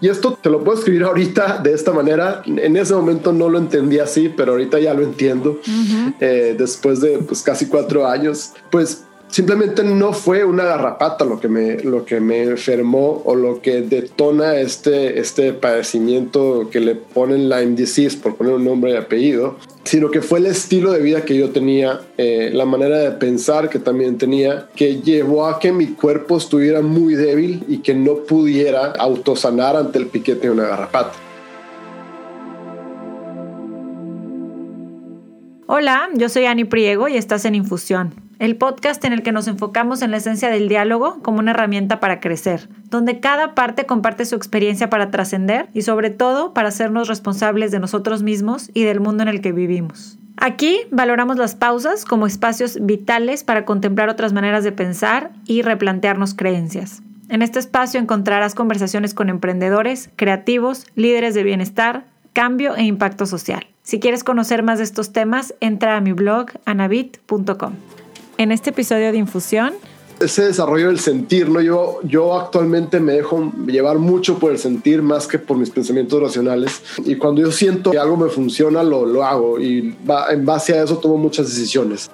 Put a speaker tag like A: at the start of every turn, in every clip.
A: Y esto te lo puedo escribir ahorita de esta manera. En ese momento no lo entendí así, pero ahorita ya lo entiendo. Eh, después de pues, casi cuatro años, pues simplemente no fue una garrapata lo que me, lo que me enfermó o lo que detona este, este padecimiento que le ponen Lyme disease, por poner un nombre y apellido, sino que fue el estilo de vida que yo tenía, eh, la manera de pensar que también tenía, que llevó a que mi cuerpo estuviera muy débil y que no pudiera autosanar ante el piquete de una garrapata.
B: Hola, yo soy Ani Priego y estás en Infusión, el podcast en el que nos enfocamos en la esencia del diálogo como una herramienta para crecer, donde cada parte comparte su experiencia para trascender y sobre todo para hacernos responsables de nosotros mismos y del mundo en el que vivimos. Aquí valoramos las pausas como espacios vitales para contemplar otras maneras de pensar y replantearnos creencias. En este espacio encontrarás conversaciones con emprendedores, creativos, líderes de bienestar, cambio e impacto social. Si quieres conocer más de estos temas, entra a mi blog anabit.com. En este episodio de Infusión,
A: ese desarrollo del sentir, ¿no? Yo, yo actualmente me dejo llevar mucho por el sentir más que por mis pensamientos racionales. Y cuando yo siento que algo me funciona, lo, lo hago. Y en base a eso tomo muchas decisiones.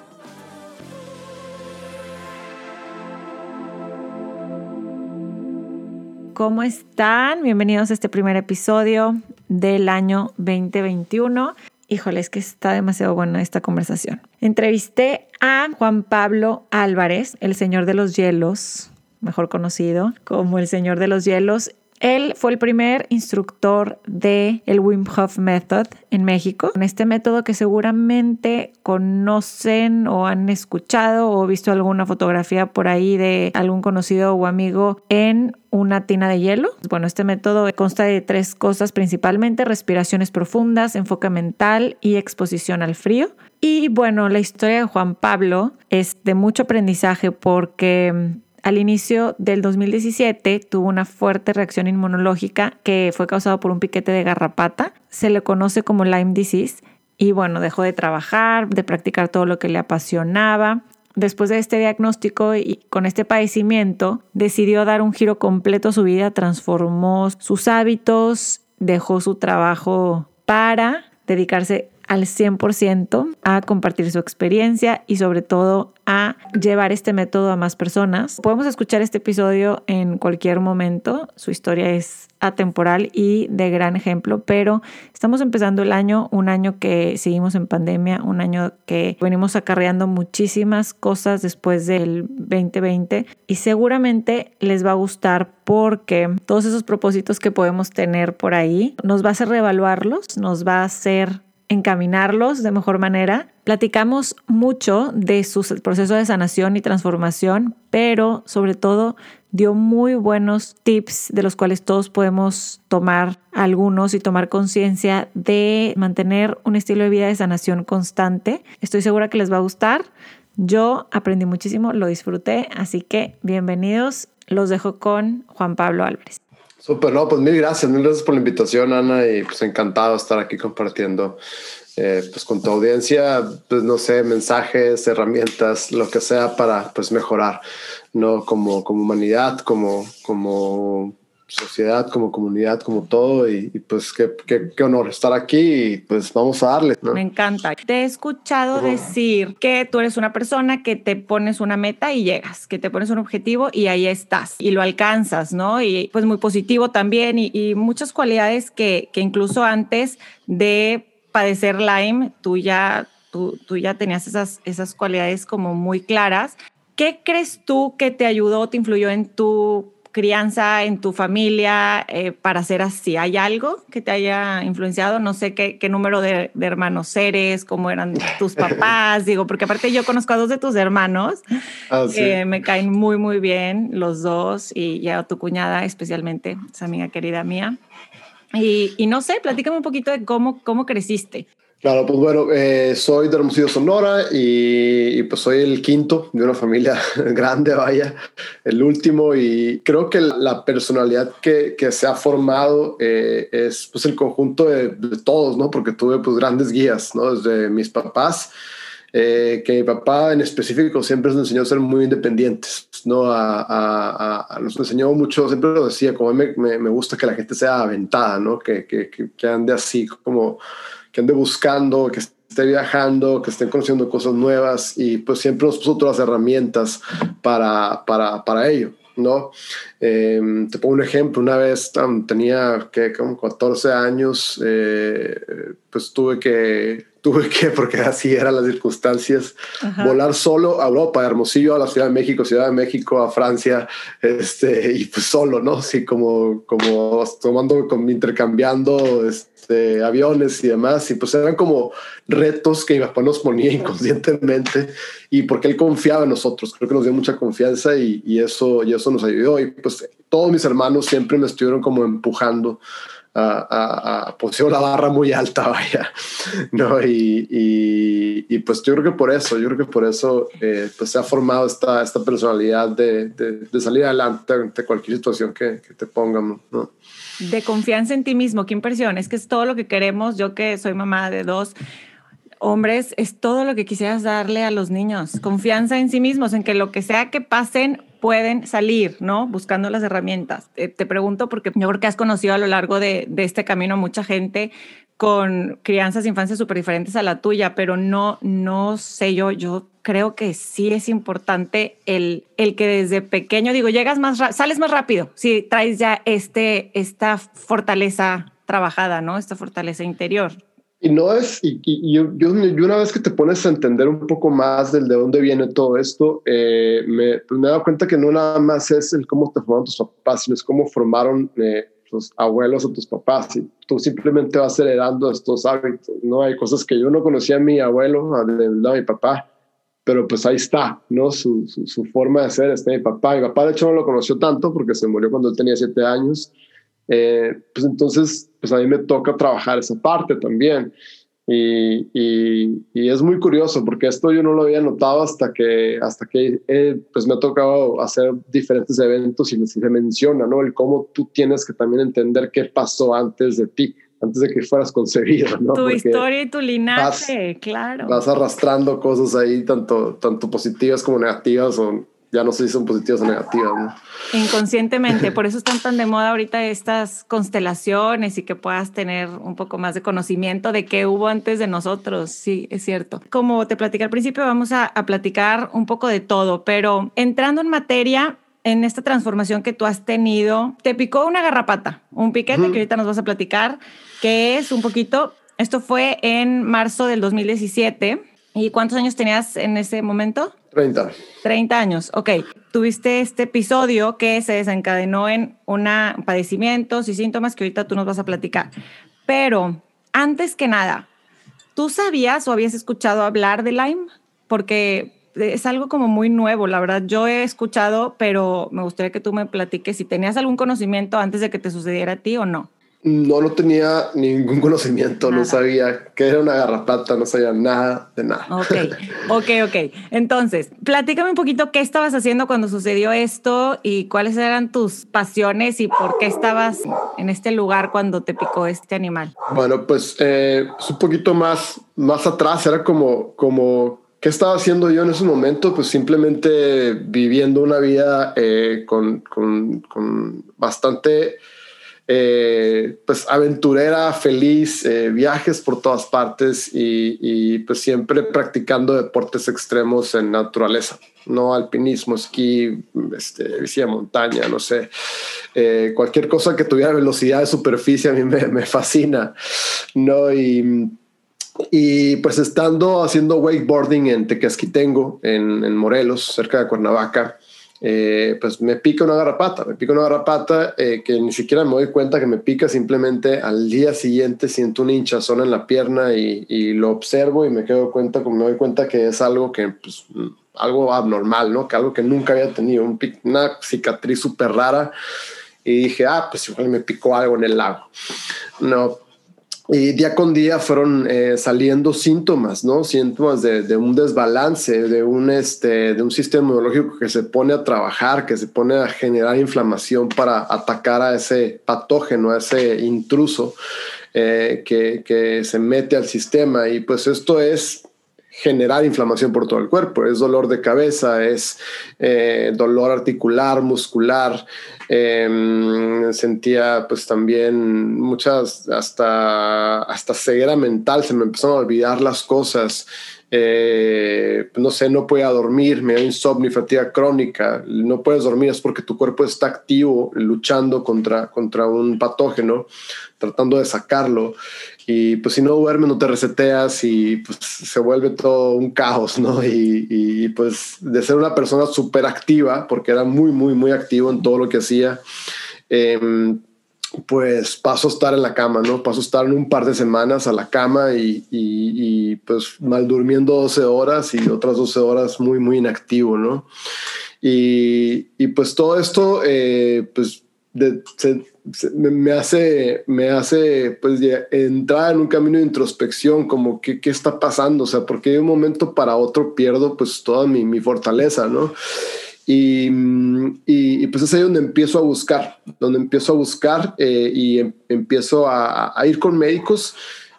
B: ¿Cómo están? Bienvenidos a este primer episodio del año 2021. Híjole, es que está demasiado buena esta conversación. Entrevisté a Juan Pablo Álvarez, el Señor de los Hielos, mejor conocido como el Señor de los Hielos, él fue el primer instructor de el Wim Hof Method en México. Este método que seguramente conocen o han escuchado o visto alguna fotografía por ahí de algún conocido o amigo en una tina de hielo. Bueno, este método consta de tres cosas principalmente, respiraciones profundas, enfoque mental y exposición al frío. Y bueno, la historia de Juan Pablo es de mucho aprendizaje porque al inicio del 2017 tuvo una fuerte reacción inmunológica que fue causada por un piquete de garrapata. Se le conoce como Lyme disease y bueno, dejó de trabajar, de practicar todo lo que le apasionaba. Después de este diagnóstico y con este padecimiento, decidió dar un giro completo a su vida, transformó sus hábitos, dejó su trabajo para dedicarse al 100% a compartir su experiencia y sobre todo a llevar este método a más personas. Podemos escuchar este episodio en cualquier momento. Su historia es atemporal y de gran ejemplo, pero estamos empezando el año, un año que seguimos en pandemia, un año que venimos acarreando muchísimas cosas después del 2020 y seguramente les va a gustar porque todos esos propósitos que podemos tener por ahí nos va a hacer reevaluarlos, nos va a hacer encaminarlos de mejor manera. Platicamos mucho de su proceso de sanación y transformación, pero sobre todo dio muy buenos tips de los cuales todos podemos tomar algunos y tomar conciencia de mantener un estilo de vida de sanación constante. Estoy segura que les va a gustar. Yo aprendí muchísimo, lo disfruté, así que bienvenidos. Los dejo con Juan Pablo Álvarez.
A: Súper, no, pues mil gracias, mil gracias por la invitación, Ana, y pues encantado de estar aquí compartiendo eh, pues con tu audiencia, pues no sé, mensajes, herramientas, lo que sea para pues mejorar, ¿no? Como, como humanidad, como, como sociedad, como comunidad, como todo. Y, pues qué, qué, honor estar aquí y pues vamos a darle.
B: Me encanta. Te he escuchado decir que tú eres una persona que te pones una meta y llegas, que te pones un objetivo y ahí estás y lo alcanzas, ¿no? Y pues muy positivo también y, muchas cualidades que, que, incluso antes de padecer Lyme, tú ya, tú, tú ya tenías esas, esas cualidades como muy claras. ¿Qué crees tú que te ayudó, te influyó en tu crianza en tu familia eh, para ser así? ¿Hay algo que te haya influenciado? No sé qué, qué número de, hermanos eres, cómo eran tus papás, digo, porque aparte yo conozco a dos de tus hermanos, ah, me caen muy, muy bien los dos y ya tu cuñada especialmente, esa amiga querida mía. Y, y no sé, platícame un poquito de cómo, cómo creciste.
A: Claro, pues bueno, eh, soy de Hermosillo, Sonora y, pues soy el quinto de una familia grande, vaya, el último y creo que la personalidad que, que se ha formado eh, es pues el conjunto de, todos, ¿no? Porque tuve pues grandes guías, ¿no? Desde mis papás, eh, que mi papá en específico siempre nos enseñó a ser muy independientes, ¿no? A, a, nos enseñó mucho, siempre lo decía, como me, me, me, gusta que la gente sea aventada, ¿no? Que, que, que, ande así, como que ande buscando, que esté viajando, que estén conociendo cosas nuevas y pues siempre nos puso todas las herramientas para, para, para ello. ¿no? Em, te pongo un ejemplo, una vez tenía que como 14 años, eh, pues tuve que, tuve que, porque así eran las circunstancias, volar solo a Europa, a Hermosillo, a la Ciudad de México, Ciudad de México, a Francia, este, y pues solo, ¿no? Sí, como, como tomando, como intercambiando, este, este, aviones y demás, y pues eran como retos que mi nos ponía inconscientemente y porque él confiaba en nosotros, creo que nos dio mucha confianza y, y eso, y eso nos ayudó y pues todos mis hermanos siempre me estuvieron como empujando a, a, pues, la barra muy alta, vaya, ¿no? Y, y, pues yo creo que por eso, yo creo que por eso eh, pues se ha formado esta, esta personalidad de, de, salir adelante ante cualquier situación que, que te pongan, ¿no?
B: de confianza en ti mismo. Qué impresión. Es que es todo lo que queremos. Yo que soy mamá de dos hombres, es todo lo que quisieras darle a los niños. Confianza en sí mismos, en que lo que sea que pasen pueden salir, ¿no? Buscando las herramientas. Te, pregunto porque yo creo has conocido a lo largo de, de este camino mucha gente con crianzas infancias súper diferentes a la tuya, pero no, no sé yo, yo creo que sí es importante el, el que desde pequeño, digo, llegas más, sales más rápido si traes ya este, esta fortaleza trabajada, ¿no? Esta fortaleza interior.
A: Y no es, y, yo, yo, una vez que te pones a entender un poco más del de dónde viene todo esto, eh, me, pues me he dado cuenta que no nada más es el cómo te formaron tus papás, sino es cómo formaron eh, tus abuelos o tus papás. Y tú simplemente vas heredando estos hábitos, ¿no? Hay cosas que yo no conocía a mi abuelo, a, de mi papá, pero pues ahí está, ¿no? Su, su, forma de ser está mi papá. Mi papá, de hecho, no lo conoció tanto porque se murió cuando él tenía siete años. Eh, pues entonces, pues a mí me toca trabajar esa parte también. Y, y, es muy curioso porque esto yo no lo había notado hasta que, hasta que eh, pues me ha tocado hacer diferentes eventos y se menciona, ¿no? El cómo tú tienes que también entender qué pasó antes de ti antes de que fueras concebido, ¿no?
B: Tu historia y tu linaje, claro.
A: Vas arrastrando cosas ahí, tanto, tanto positivas como negativas, o ya no sé si son positivas o negativas, ¿no?
B: Inconscientemente, por eso están tan de moda ahorita estas constelaciones y que puedas tener un poco más de conocimiento de qué hubo antes de nosotros, sí, es cierto. Como te platicé al principio, vamos a, a platicar un poco de todo, pero entrando en materia, en esta transformación que tú has tenido, te picó una garrapata, un piquete que ahorita nos vas a platicar, que es un poquito, esto fue en marzo del 2017. ¿Y cuántos años tenías en ese momento?
A: 30.
B: 30 años, ok. Tuviste este episodio que se desencadenó en una padecimientos y síntomas que ahorita tú nos vas a platicar. Pero antes que nada, ¿tú sabías o habías escuchado hablar de Lyme? Porque es algo como muy nuevo, la verdad. Yo he escuchado, pero me gustaría que tú me platiques si tenías algún conocimiento antes de que te sucediera a ti o no.
A: No, no tenía ningún conocimiento, no sabía que era una garrapata, no sabía nada de nada.
B: Ok, ok, ok. Entonces, platícame un poquito qué estabas haciendo cuando sucedió esto y cuáles eran tus pasiones y por qué estabas en este lugar cuando te picó este animal.
A: Bueno, pues, eh, un poquito más, más atrás, era como, como ¿Qué estaba haciendo yo en ese momento? Pues simplemente viviendo una vida eh, con, con, con, bastante eh, pues aventurera, feliz, eh, viajes por todas partes y, pues siempre practicando deportes extremos en naturaleza, no alpinismo, esquí, este, bici de montaña, no sé, cualquier cosa que tuviera velocidad de superficie a mí me, fascina, ¿no? Y y pues estando haciendo wakeboarding en Tequesquitengo, en, en Morelos, cerca de Cuernavaca, eh, pues me pica una garrapata, me pica una garrapata eh, que ni siquiera me doy cuenta que me pica, simplemente al día siguiente siento una hinchazón en la pierna y, lo observo y me quedo cuenta, me doy cuenta que es algo que, pues, algo abnormal, ¿no? Que algo que nunca había tenido, un, una cicatriz súper rara. Y dije, ah, pues igual me picó algo en el lago. No, y día con día fueron eh, saliendo síntomas, ¿no? Síntomas de, un desbalance, de un, este, de un sistema inmunológico que se pone a trabajar, que se pone a generar inflamación para atacar a ese patógeno, a ese intruso eh, que, que se mete al sistema. Y pues esto es generar inflamación por todo el cuerpo. Es dolor de cabeza, es eh, dolor articular, muscular. Em, sentía pues también muchas, hasta, hasta ceguera mental, se me empezaron a olvidar las cosas. Eh, no sé, no podía dormir, me da insomnio, fatiga crónica, no puedes dormir es porque tu cuerpo está activo luchando contra, contra un patógeno, tratando de sacarlo. Y pues si no duermes, no te reseteas y pues se vuelve todo un caos, ¿no? Y, pues de ser una persona súper activa, porque era muy, muy, muy activo en todo lo que hacía, em, pues paso a estar en la cama, ¿no? Paso a estar en un par de semanas a la cama y, y, pues mal durmiendo 12 horas y otras 12 horas muy, muy inactivo, ¿no? Y, y pues todo esto, eh, pues me, hace, me hace pues entrar en un camino de introspección, como qué, qué está pasando, o sea, porque de un momento para otro pierdo pues toda mi, mi fortaleza, ¿no? Y, y, pues es ahí donde empiezo a buscar, donde empiezo a buscar eh, y em, empiezo a, a, ir con médicos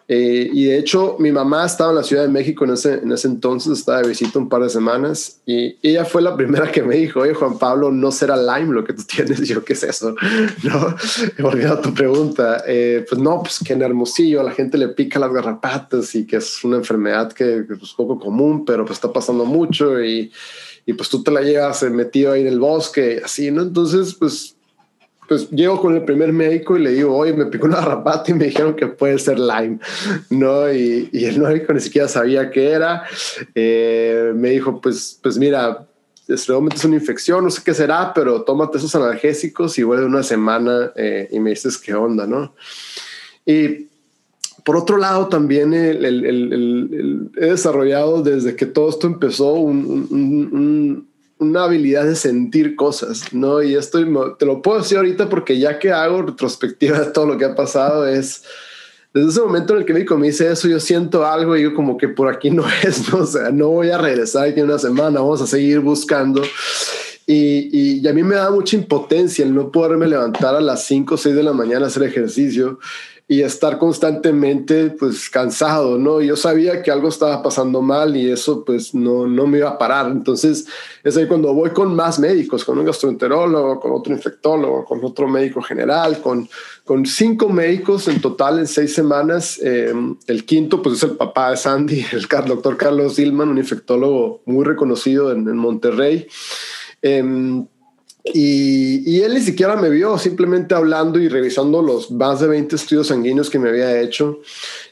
A: eh, y de hecho, mi mamá estaba en la Ciudad de México en ese, en ese entonces, estaba de visita un par de semanas y ella fue la primera que me dijo, oye Juan Pablo, no será Lyme lo que tú tienes. Y yo, ¿qué es eso? No, volviendo a tu pregunta, eh, pues no, pues que en Hermosillo a la gente le pica las garrapatas y que es una enfermedad que, es poco común, pero pues está pasando mucho y, y pues tú te la llevas metido ahí en el bosque, así, ¿no? Entonces, pues pues llego con el primer médico y le digo, oye, me picó una rapata y me dijeron que puede ser Lyme, ¿no? Y, y el médico ni siquiera sabía qué era. Eh, me dijo, pues, pues mira, este momento es una infección, no sé qué será, pero tómate esos analgésicos y vuelve una semana eh, y me dices qué onda, ¿no? Y por otro lado, también el, el, el, he desarrollado desde que todo esto empezó un, un una habilidad de sentir cosas, ¿no? Y esto te lo puedo decir ahorita porque ya que hago retrospectiva de todo lo que ha pasado es, desde ese momento en el que me dice eso, yo siento algo y yo como que por aquí no es, ¿no? O sea, no voy a regresar aquí una semana, vamos a seguir buscando. Y, y, a mí me da mucha impotencia el no poderme levantar a las 5 o 6 de la mañana a hacer ejercicio y estar constantemente pues cansado, ¿no? Yo sabía que algo estaba pasando mal y eso pues no, no me iba a parar. Entonces es ahí cuando voy con más médicos, con un gastroenterólogo, con otro infectólogo, con otro médico general, con, con cinco médicos en total en seis semanas. Em, el quinto pues es el papá de Sandy, el doctor Carlos Dillman, un infectólogo muy reconocido en, Monterrey. Eh, y, él ni siquiera me vio, simplemente hablando y revisando los más de 20 estudios sanguíneos que me había hecho.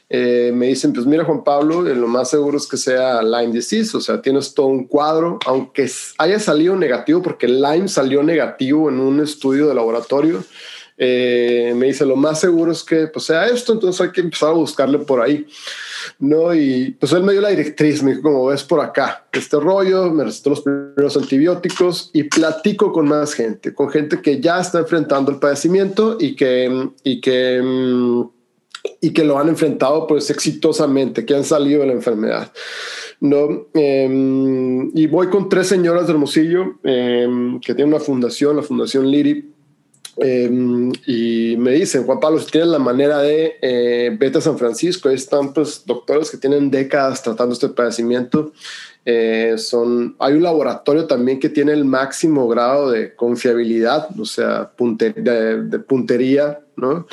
A: Eh, me dicen, pues mira Juan Pablo, eh, lo más seguro es que sea Lyme disease, o sea, tienes todo un cuadro, aunque haya salido negativo, porque Lyme salió negativo en un estudio de laboratorio. Eh, me dice, lo más seguro es que pues, sea esto, entonces hay que empezar a buscarle por ahí. ¿no? Y pues él me dio la directriz, me dijo, como ves por acá, este rollo, me recetó los primeros antibióticos y platico con más gente, con gente que ya está enfrentando el padecimiento y que, y que, y que lo han enfrentado pues exitosamente, que han salido de la enfermedad. ¿no? Em, y voy con tres señoras de Hermosillo em, que tienen una fundación, la Fundación Liri, Em, y me dicen, Juan Pablo, si tienes la manera de eh, vete a San Francisco, ahí están pues doctores que tienen décadas tratando este padecimiento. Eh, son, hay un laboratorio también que tiene el máximo grado de confiabilidad, o sea, de, puntería, ¿no?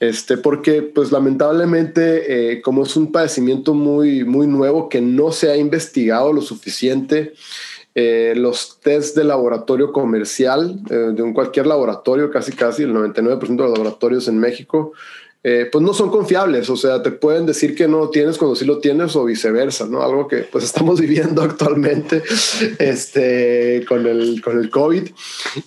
A: Este, porque pues lamentablemente como es un padecimiento muy, muy nuevo que no se ha investigado lo suficiente, eh, los test de laboratorio comercial, eh, de un cualquier laboratorio, casi casi el 99% de los laboratorios en México, eh, pues no son confiables, o sea, te pueden decir que no lo tienes cuando sí lo tienes o viceversa, ¿no? Algo que pues estamos viviendo actualmente este, con, el, con el COVID.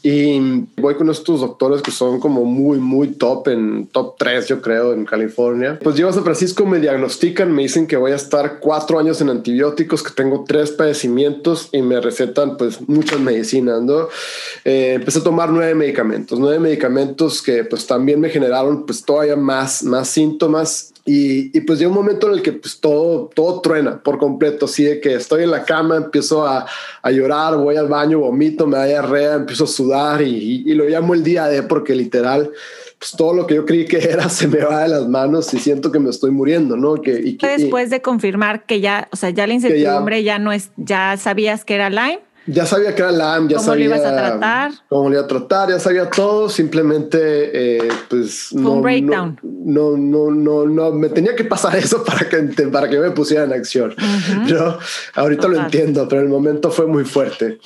A: Y voy con estos doctores que son como muy, muy top, en top 3, yo creo, en California. Pues llego a San Francisco, me diagnostican, me dicen que voy a estar cuatro años en antibióticos, que tengo tres padecimientos y me recetan pues muchas medicinas, ¿no? Eh, empecé a tomar nueve medicamentos, nueve medicamentos que pues también me generaron pues todavía más más, síntomas. Y, pues llega un momento en el que pues todo, todo truena por completo, así de que estoy en la cama, empiezo a, a llorar, voy al baño, vomito, me da diarrea, empiezo a sudar y, y, lo llamo el día de porque literal pues todo lo que yo creí que era se me va de las manos y siento que me estoy muriendo, ¿no? Que,
B: y, después de confirmar que ya, o sea, ya la incertidumbre ya, ya no es, ya sabías que era Lyme
A: ya sabía que era LAM, ya
B: ¿Cómo
A: sabía
B: lo ibas a tratar?
A: cómo lo iba a tratar, ya sabía todo, simplemente eh, pues
B: no, un breakdown.
A: No, no, no, no, me tenía que pasar eso para que, para que me pusiera en acción. Yo ahorita lo entiendo, pero el momento fue muy fuerte.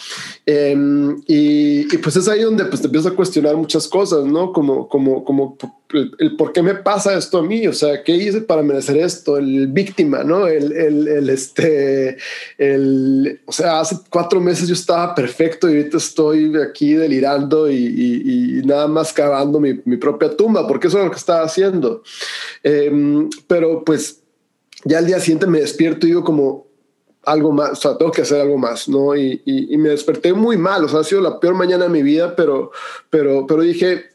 A: Em, y, y, pues es ahí donde pues, te empiezas a cuestionar muchas cosas, ¿no? Como, como, como el, por qué me pasa esto a mí, o sea, ¿qué hice para merecer esto? El víctima, ¿no? El, el, el, este, el, o sea, hace cuatro meses yo estaba perfecto y ahorita estoy aquí delirando y, y, nada más cavando mi, mi, propia tumba, porque eso es lo que estaba haciendo. Em, pero pues ya al día siguiente me despierto y digo como, algo más, o sea, tengo que hacer algo más, ¿no? Y, y, y, me desperté muy mal, o sea, ha sido la peor mañana de mi vida, pero, pero, pero dije,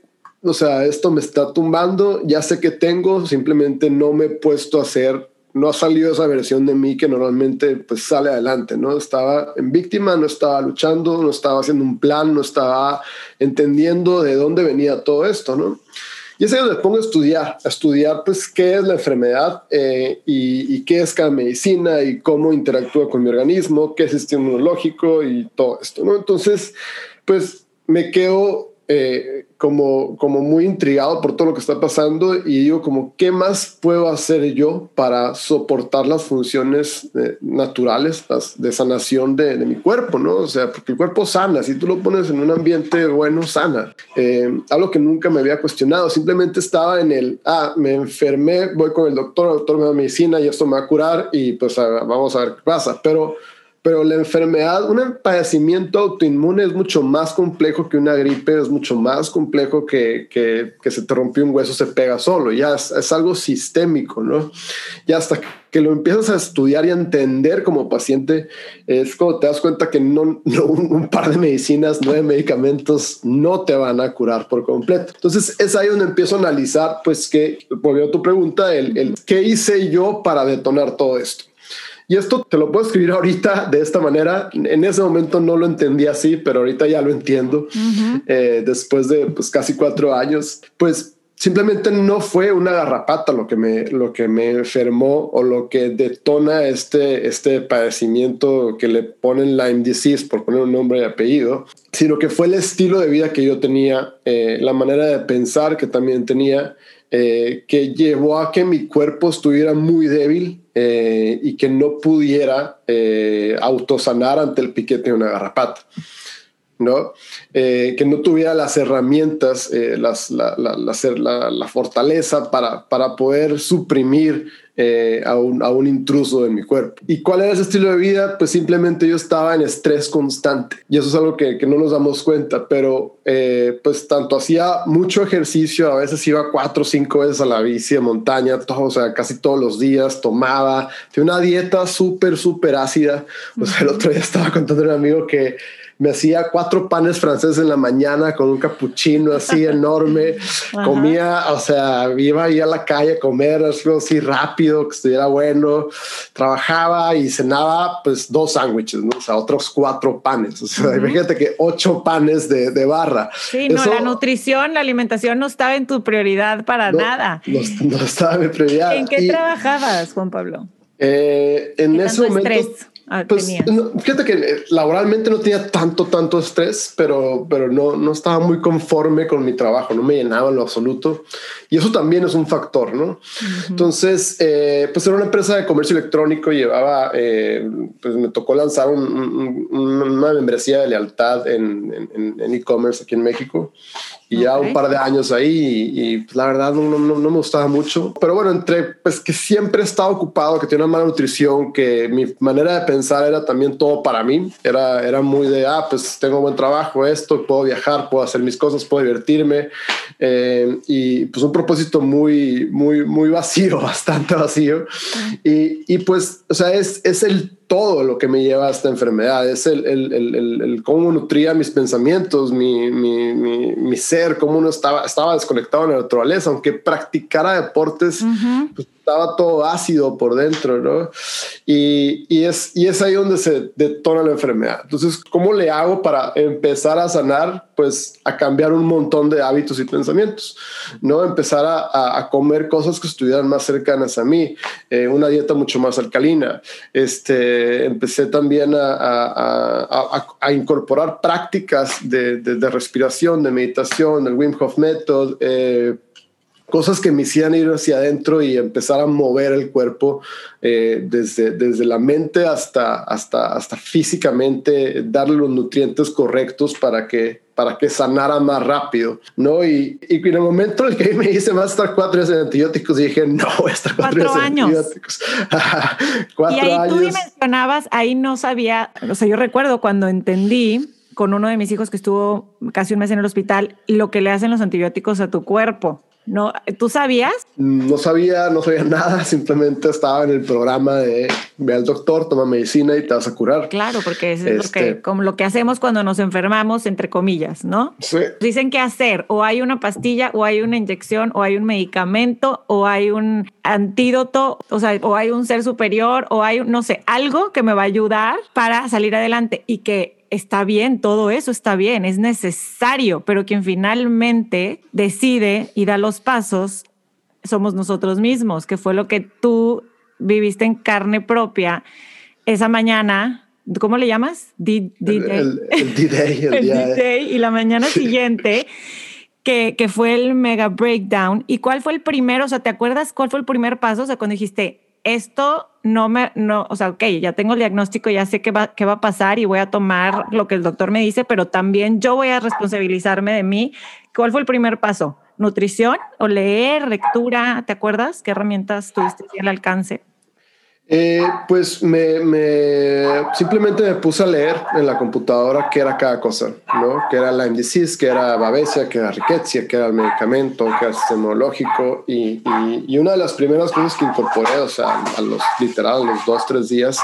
A: o sea, esto me está tumbando, ya sé que tengo, simplemente no me he puesto a hacer, no ha salido esa versión de mí que normalmente pues sale adelante, ¿no? Estaba en víctima, no estaba luchando, no estaba haciendo un plan, no estaba entendiendo de dónde venía todo esto, ¿no? Y es ahí donde pongo a estudiar, a estudiar pues qué es la enfermedad eh, y, y, qué es cada medicina y cómo interactúa con mi organismo, qué es el sistema inmunológico y todo esto, ¿no? Entonces, pues me quedo eh, como, como muy intrigado por todo lo que está pasando y digo como, ¿qué más puedo hacer yo para soportar las funciones eh, naturales las de sanación de, de, mi cuerpo? ¿no? O sea, porque el cuerpo sana, si tú lo pones en un ambiente bueno, sana. Eh, algo que nunca me había cuestionado, simplemente estaba en el, ah, me enfermé, voy con el doctor, el doctor me da medicina y esto me va a curar y pues vamos a ver qué pasa. Pero pero la enfermedad, un padecimiento autoinmune es mucho más complejo que una gripe, es mucho más complejo que, que, se te rompió un hueso, se pega solo, ya es, algo sistémico, ¿no? Y hasta que lo empiezas a estudiar y a entender como paciente, es como te das cuenta que no, no un, par de medicinas, nueve medicamentos no te van a curar por completo. Entonces es ahí donde empiezo a analizar, pues que, volviendo a tu pregunta, el, el qué hice yo para detonar todo esto. Y esto te lo puedo escribir ahorita de esta manera. En ese momento no lo entendí así, pero ahorita ya lo entiendo. eh, después de pues, casi cuatro años, pues simplemente no fue una garrapata lo que me, lo que me enfermó o lo que detona este, este padecimiento que le ponen Lyme disease, por poner un nombre y apellido, sino que fue el estilo de vida que yo tenía, eh, la manera de pensar que también tenía eh, que llevó a que mi cuerpo estuviera muy débil eh, y que no pudiera eh, autosanar ante el piquete de una garrapata. ¿No? Eh, que no tuviera las herramientas, eh, las, la, la, la, fortaleza para, para poder suprimir eh, a, un, a, un, intruso en mi cuerpo. ¿Y cuál era ese estilo de vida? Pues simplemente yo estaba en estrés constante y eso es algo que, que no nos damos cuenta, pero pues tanto hacía mucho ejercicio, a veces iba cuatro o cinco veces a la bici de montaña, todo, o sea, casi todos los días tomaba, tenía una dieta súper, súper ácida. O sea, el otro día estaba contando a un amigo que me hacía cuatro panes franceses en la mañana con un capuchino así enorme. Comía, o sea, iba ahí a la calle a comer algo así rápido, que estuviera bueno. Trabajaba y cenaba pues dos sándwiches, ¿no? O sea, otros cuatro panes. O sea, uh -huh. imagínate que ocho panes de, de barra.
B: Sí, Eso, no, la nutrición, la alimentación no estaba en tu prioridad para
A: no,
B: nada.
A: No, no, estaba en mi prioridad.
B: ¿En qué y, trabajabas, Juan Pablo?
A: Eh, en ese momento... Estrés?
B: Ah,
A: pues, no, fíjate que eh, laboralmente no tenía tanto, tanto estrés, pero, pero no, no estaba muy conforme con mi trabajo, no me llenaba en lo absoluto. Y eso también es un factor, ¿no? Uh -huh. Entonces, eh, pues era una empresa de comercio electrónico, llevaba, eh, pues me tocó lanzar un, un, una membresía de lealtad en e-commerce en, en aquí en México. Y okay. ya un par de años ahí y, y pues, la verdad no, no, no, me gustaba mucho. Pero bueno, entre pues que siempre estaba ocupado, que tenía una mala nutrición, que mi manera de pensar era también todo para mí. Era, era muy de, ah, pues tengo buen trabajo, esto, puedo viajar, puedo hacer mis cosas, puedo divertirme. Eh, y pues un propósito muy, muy, muy vacío, bastante vacío. Y, y pues, o sea, es, es el todo lo que me lleva a esta enfermedad, es el, el, el, el cómo nutría mis pensamientos, mi, mi, mi, mi, ser, cómo uno estaba, estaba desconectado de la naturaleza, aunque practicara deportes, uh -huh. pues, estaba todo ácido por dentro, ¿no? Y, y, es, y es ahí donde se detona la enfermedad. Entonces, ¿cómo le hago para empezar a sanar? Pues a cambiar un montón de hábitos y pensamientos, ¿no? Empezar a, a comer cosas que estuvieran más cercanas a mí, eh, una dieta mucho más alcalina. Este, empecé también a, a, a incorporar prácticas de, de, de, respiración, de meditación, del Wim Hof Method, eh, cosas que me hicieran ir hacia adentro y empezar a mover el cuerpo eh, desde, desde la mente hasta, hasta, hasta físicamente, darle los nutrientes correctos para que, para que sanara más rápido, ¿no? Y, y en el momento en el que me dice, vas a estar cuatro días en antibióticos, dije, no, voy a estar cuatro, días años. en antibióticos.
B: cuatro y ahí años. tú mencionabas, ahí no sabía, o sea, yo recuerdo cuando entendí con uno de mis hijos que estuvo casi un mes en el hospital, lo que le hacen los antibióticos a tu cuerpo. No, ¿tú sabías?
A: No sabía, no sabía nada, simplemente estaba en el programa de ve al doctor, toma medicina y te vas a curar.
B: Claro, porque es lo que este como lo que hacemos cuando nos enfermamos entre comillas, ¿no?
A: Sí.
B: Dicen qué hacer, o hay una pastilla o hay una inyección o hay un medicamento o hay un antídoto, o sea, o hay un ser superior o hay no sé, algo que me va a ayudar para salir adelante y que está bien, todo eso está bien, es necesario, pero quien finalmente decide y da los pasos somos nosotros mismos, que fue lo que tú viviste en carne propia esa mañana. ¿Cómo le llamas?
A: D-Day. El, D-Day.
B: El, D-Day y la mañana siguiente. Que, que, fue el mega breakdown. ¿Y cuál fue el primero? O sea, ¿te acuerdas cuál fue el primer paso? O sea, cuando dijiste, esto no me, no, o sea, ok, ya tengo el diagnóstico, ya sé qué va, qué va a pasar y voy a tomar lo que el doctor me dice, pero también yo voy a responsabilizarme de mí. ¿Cuál fue el primer paso? ¿Nutrición o leer, lectura? ¿Te acuerdas? ¿Qué herramientas tuviste al alcance?
A: Eh, pues me, me, simplemente me puse a leer en la computadora qué era cada cosa, ¿no? Que era Lyme disease, que era babesia, que era riqueza, que era el medicamento, que era el sistema y, y, y, una de las primeras cosas que incorporé, o sea, a los literal, a los dos, tres días,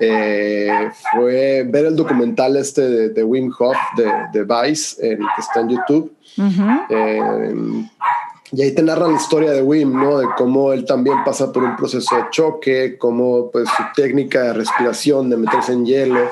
A: eh, fue ver el documental este de, de Wim Hof de, de Vice, que está en YouTube. Uh -huh. Y ahí te narran la historia de Wim, ¿no? De cómo él también pasa por un proceso de choque, cómo pues su técnica de respiración, de meterse en hielo,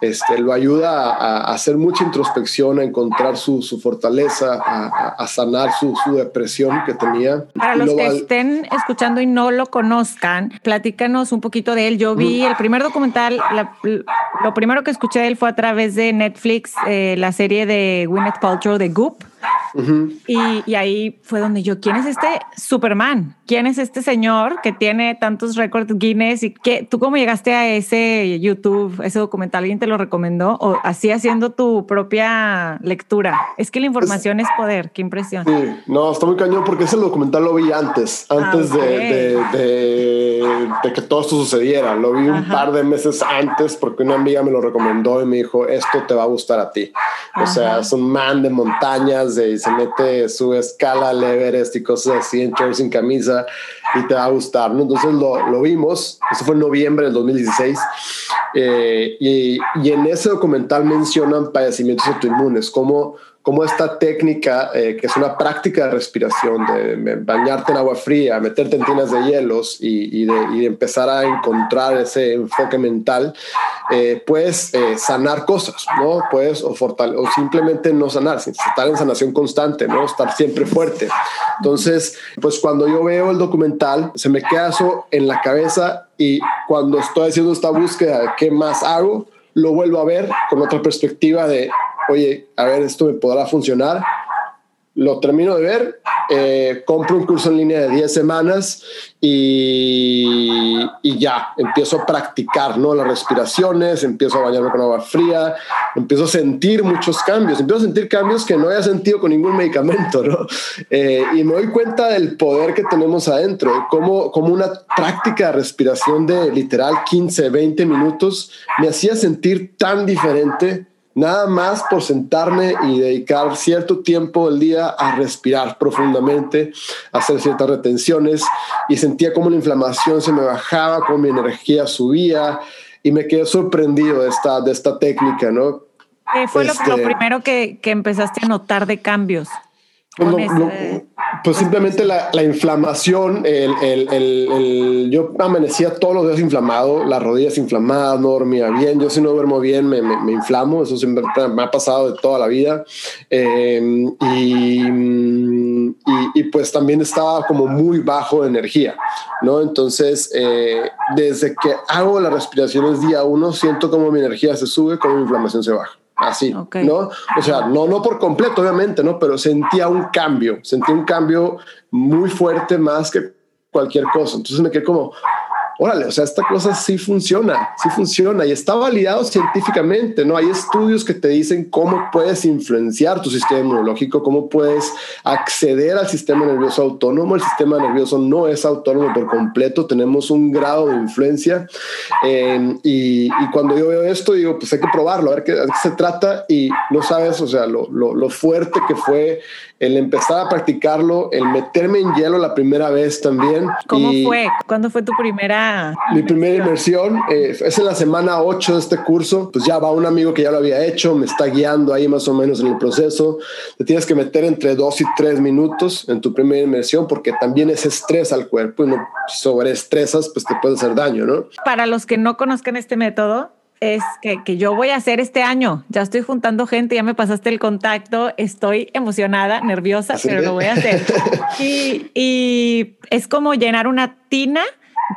A: este, lo ayuda a, a hacer mucha introspección, a encontrar su, su fortaleza, a, a sanar su, su, depresión que tenía.
B: Para los que estén escuchando y no lo conozcan, platícanos un poquito de él. Yo vi el primer documental, la, lo primero que escuché de él fue a través de Netflix, eh, la serie de Gwyneth Paltrow de Goop. Uh -huh. y, y, ahí fue donde yo, ¿quién es este Superman? ¿Quién es este señor que tiene tantos récords Guinness? ¿Y qué, tú cómo llegaste a ese YouTube, ese documental? ¿Alguien te lo recomendó? ¿O así haciendo tu propia lectura? Es que la información es, es poder, qué impresión.
A: Sí, no, está muy cañón porque ese documental lo vi antes, antes ah, okay. de, de, de, de, que todo esto sucediera. Lo vi un Ajá. par de meses antes porque una amiga me lo recomendó y me dijo, esto te va a gustar a ti. Ajá. O sea, es un man de montañas, de, se mete su escala al Everest y cosas así en shorts sin camisa y te va a gustar, ¿no? Entonces lo, lo vimos, eso fue en noviembre del 2016 eh, y, y, en ese documental mencionan padecimientos autoinmunes, como como esta técnica, eh, que es una práctica de respiración, de bañarte en agua fría, meterte en tinas de hielos y, de, empezar a encontrar ese enfoque mental, eh, puedes eh, sanar cosas, ¿no? Puedes o, o simplemente no sanar, estar en sanación constante, ¿no? Estar siempre fuerte. Entonces, pues cuando yo veo el documental, se me queda eso en la cabeza y cuando estoy haciendo esta búsqueda de qué más hago, lo vuelvo a ver con otra perspectiva de oye, a ver, esto me podrá funcionar. Lo termino de ver, eh, compro un curso en línea de 10 semanas y, y, ya, empiezo a practicar ¿no? las respiraciones, empiezo a bañarme con agua fría, empiezo a sentir muchos cambios, empiezo a sentir cambios que no había sentido con ningún medicamento, ¿no? Eh, y me doy cuenta del poder que tenemos adentro, como, como una práctica de respiración de literal 15, 20 minutos me hacía sentir tan diferente nada más por sentarme y dedicar cierto tiempo del día a respirar profundamente, hacer ciertas retenciones y sentía como la inflamación se me bajaba, como mi energía subía y me quedé sorprendido de esta, de esta técnica, ¿no?
B: ¿Qué fue este, lo, primero que, que, empezaste a notar de cambios?
A: Pues lo, lo, Pues simplemente la, la inflamación, el, el, el, yo amanecía todos los días inflamado, las rodillas inflamadas, no dormía bien. Yo si no duermo bien me, me, inflamo, eso me ha pasado de toda la vida. Y, y, y, pues también estaba como muy bajo de energía, ¿no? Entonces, eh, desde que hago las respiraciones día uno, siento como mi energía se sube, como mi inflamación se baja así, ¿no? O sea, no, no por completo, obviamente, ¿no? Pero sentía un cambio, sentía un cambio muy fuerte más que cualquier cosa. Entonces me quedé como, órale, o sea, esta cosa sí funciona, sí funciona y está validado científicamente, ¿no? Hay estudios que te dicen cómo puedes influenciar tu sistema inmunológico, cómo puedes acceder al sistema nervioso autónomo. El sistema nervioso no es autónomo por completo, tenemos un grado de influencia eh, y, y, cuando yo veo esto digo, pues hay que probarlo, a ver qué, a qué se trata y no sabes, o sea, lo, lo, lo fuerte que fue el empezar a practicarlo, el meterme en hielo la primera vez también.
B: ¿Cómo y fue? ¿Cuándo fue tu primera?
A: Mi primera inmersión eh, es en la semana 8 de este curso. Pues ya va un amigo que ya lo había hecho, me está guiando ahí más o menos en el proceso. Te tienes que meter entre 2 y 3 minutos en tu primera inmersión porque también es estrés al cuerpo y no sobreestresas, pues te puede hacer daño, ¿no?
B: Para los que no conozcan este método, es que, que, yo voy a hacer este año. Ya estoy juntando gente, ya me pasaste el contacto, estoy emocionada, nerviosa, pero lo voy a hacer. y, y, es como llenar una tina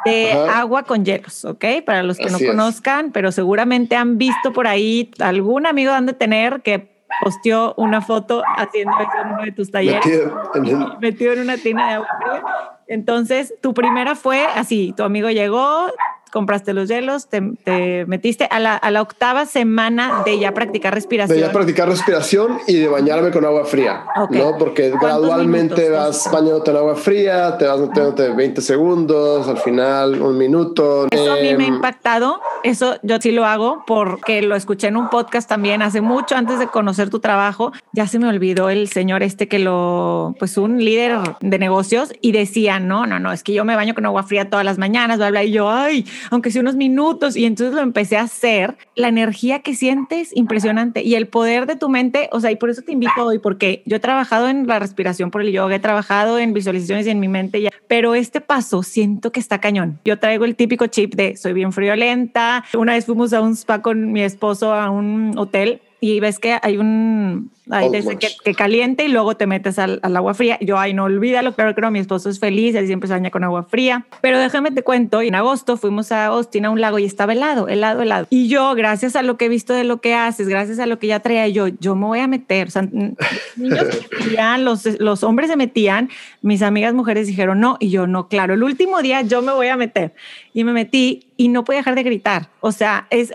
B: de Ajá. agua con hielos, ¿ok? Para los que Así no conozcan, es. pero seguramente han visto por ahí algún amigo han de tener que posteó una foto haciendo eso en uno de tus talleres, metido en, el... metido en una tina de agua fría. Entonces, tu primera fue así, tu amigo llegó, compraste los hielos, te, te metiste a la, a la, octava semana de ya practicar respiración.
A: De ya practicar respiración y de bañarme con agua fría, okay. ¿no? Porque gradualmente vas bañándote en agua fría, te vas metiéndote 20 segundos, al final un minuto.
B: Eso eh, a mí me ha impactado, eso yo sí lo hago porque lo escuché en un podcast también hace mucho antes de conocer tu trabajo. Ya se me olvidó el señor este que lo, pues un líder de negocios y decía, no, no, no, es que yo me baño con agua fría todas las mañanas, bla, bla, y yo, ay, aunque sea unos minutos. Y entonces lo empecé a hacer. La energía que sientes, impresionante. Y el poder de tu mente, o sea, y por eso te invito hoy, porque yo he trabajado en la respiración por el yoga, he trabajado en visualizaciones y en mi mente ya, pero este paso siento que está cañón. Yo traigo el típico chip de soy bien friolenta. Una vez fuimos a un spa con mi esposo a un hotel y ves que hay un hay desde que, que, caliente y luego te metes al, al, agua fría. Yo, ay, no olvídalo, claro que no, mi esposo es feliz, él siempre se baña con agua fría. Pero déjame te cuento, en agosto fuimos a Austin a un lago y estaba helado, helado, helado. Y yo, gracias a lo que he visto de lo que haces, gracias a lo que ya traía yo, yo me voy a meter. O sea, niños metían, los, los hombres se metían, mis amigas mujeres dijeron no, y yo no, claro, el último día yo me voy a meter. Y me metí y no podía dejar de gritar. O sea, es,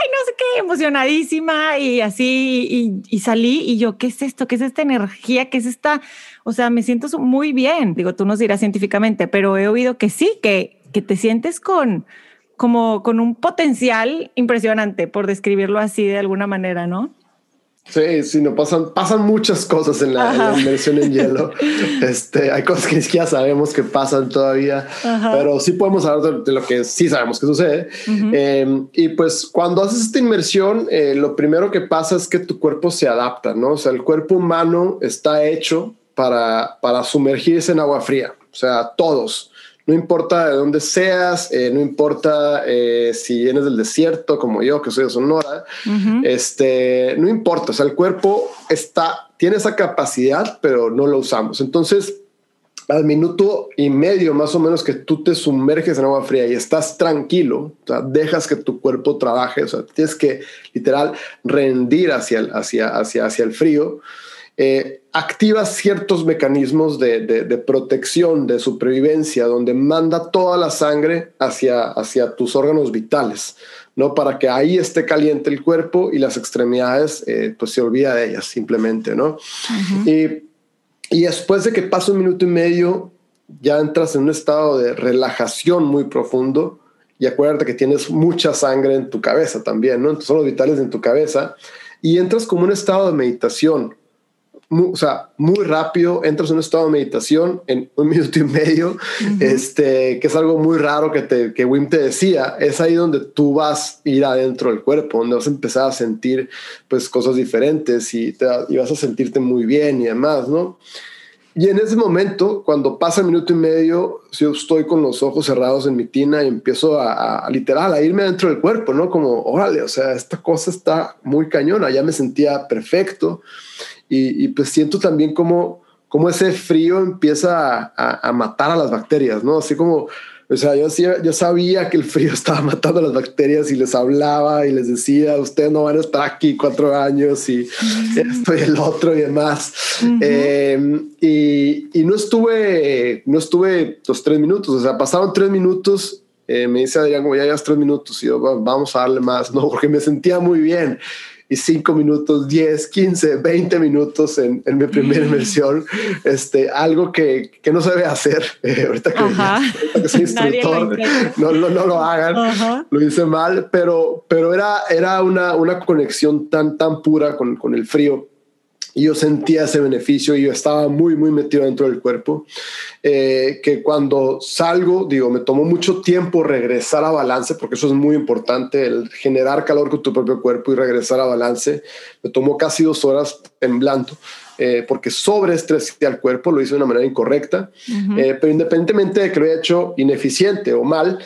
B: ay, no sé qué, emocionadísima y así, y, salí y yo, ¿qué es esto? ¿Qué es esta energía? ¿Qué es esta? O sea, me siento muy bien. Digo, tú nos dirás científicamente, pero he oído que sí, que, que te sientes con, como con un potencial impresionante, por describirlo así de alguna manera, ¿no?
A: Sí, sí, no pasan, pasan muchas cosas en la, en la inmersión en hielo. Este, hay cosas que ni siquiera sabemos que pasan todavía, Ajá. pero sí podemos hablar de, de, lo que sí sabemos que sucede. Uh -huh. eh, y pues cuando haces esta inmersión, eh, lo primero que pasa es que tu cuerpo se adapta, ¿no? O sea, el cuerpo humano está hecho para, para sumergirse en agua fría. O sea, todos no importa de dónde seas, eh, no importa eh, si vienes del desierto como yo, que soy de Sonora, uh -huh. este, no importa, o sea, el cuerpo está, tiene esa capacidad, pero no lo usamos. Entonces, al minuto y medio más o menos que tú te sumerges en agua fría y estás tranquilo, o sea, dejas que tu cuerpo trabaje, o sea, tienes que literal rendir hacia el, hacia, hacia, hacia el frío eh, activa ciertos mecanismos de, de, de, protección, de supervivencia, donde manda toda la sangre hacia, hacia tus órganos vitales, ¿no? Para que ahí esté caliente el cuerpo y las extremidades, eh, pues se olvida de ellas simplemente, ¿no? Uh -huh. y, y después de que pasa un minuto y medio, ya entras en un estado de relajación muy profundo y acuérdate que tienes mucha sangre en tu cabeza también, ¿no? En tus órganos vitales en tu cabeza y entras como un estado de meditación, muy, o sea, muy rápido, entras en un estado de meditación en un minuto y medio, uh -huh. este, que es algo muy raro que, te, que Wim te decía, es ahí donde tú vas a ir adentro del cuerpo, donde vas a empezar a sentir pues cosas diferentes y, te, y vas a sentirte muy bien y demás, ¿no? y en ese momento, cuando pasa el minuto y medio, yo estoy con los ojos cerrados en mi tina y empiezo a, literal a irme dentro del cuerpo, ¿no? Como, órale, o sea, esta cosa está muy cañona, ya me sentía perfecto y, y pues siento también como, como ese frío empieza a, a matar a las bacterias, ¿no? Así como o sea, yo, yo sabía que el frío estaba matando a las bacterias y les hablaba y les decía, ustedes no van a estar aquí cuatro años y esto y el otro y demás. Em, y, y, no estuve, no estuve los tres minutos, o sea, pasaron tres minutos. Eh, me dice Adrián, como ya llevas tres minutos y yo, vamos a darle más, no, porque me sentía muy bien y cinco minutos, 10, 15, 20 minutos en, en mi primera mm. inmersión. Este, algo que, que no se debe hacer. Eh, ahorita, que, ahorita, que, soy instructor, no, no, no, lo hagan. Lo hice mal, pero, pero era, era una, una conexión tan, tan pura con, con el frío y yo sentía ese beneficio y yo estaba muy, muy metido dentro del cuerpo, eh, que cuando salgo, digo, me tomó mucho tiempo regresar a balance, porque eso es muy importante, el generar calor con tu propio cuerpo y regresar a balance. Me tomó casi dos horas temblando. Eh, porque sobreestresé al cuerpo, lo hice de una manera incorrecta, eh, pero independientemente de que lo haya hecho ineficiente o mal,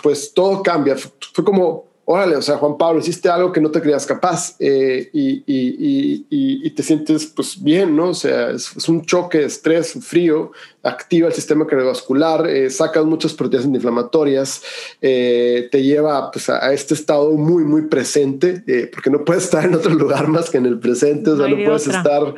A: pues todo cambia. Fue como órale, o sea, Juan Pablo, hiciste algo que no te creías capaz eh, y, te sientes pues bien, ¿no? O sea, es, es un choque, estrés, frío, activa el sistema cardiovascular, eh, sacas muchas proteínas antiinflamatorias, eh, te lleva pues, a, este estado muy, muy presente, eh, porque no puedes estar en otro lugar más que en el presente, o sea, no, puedes estar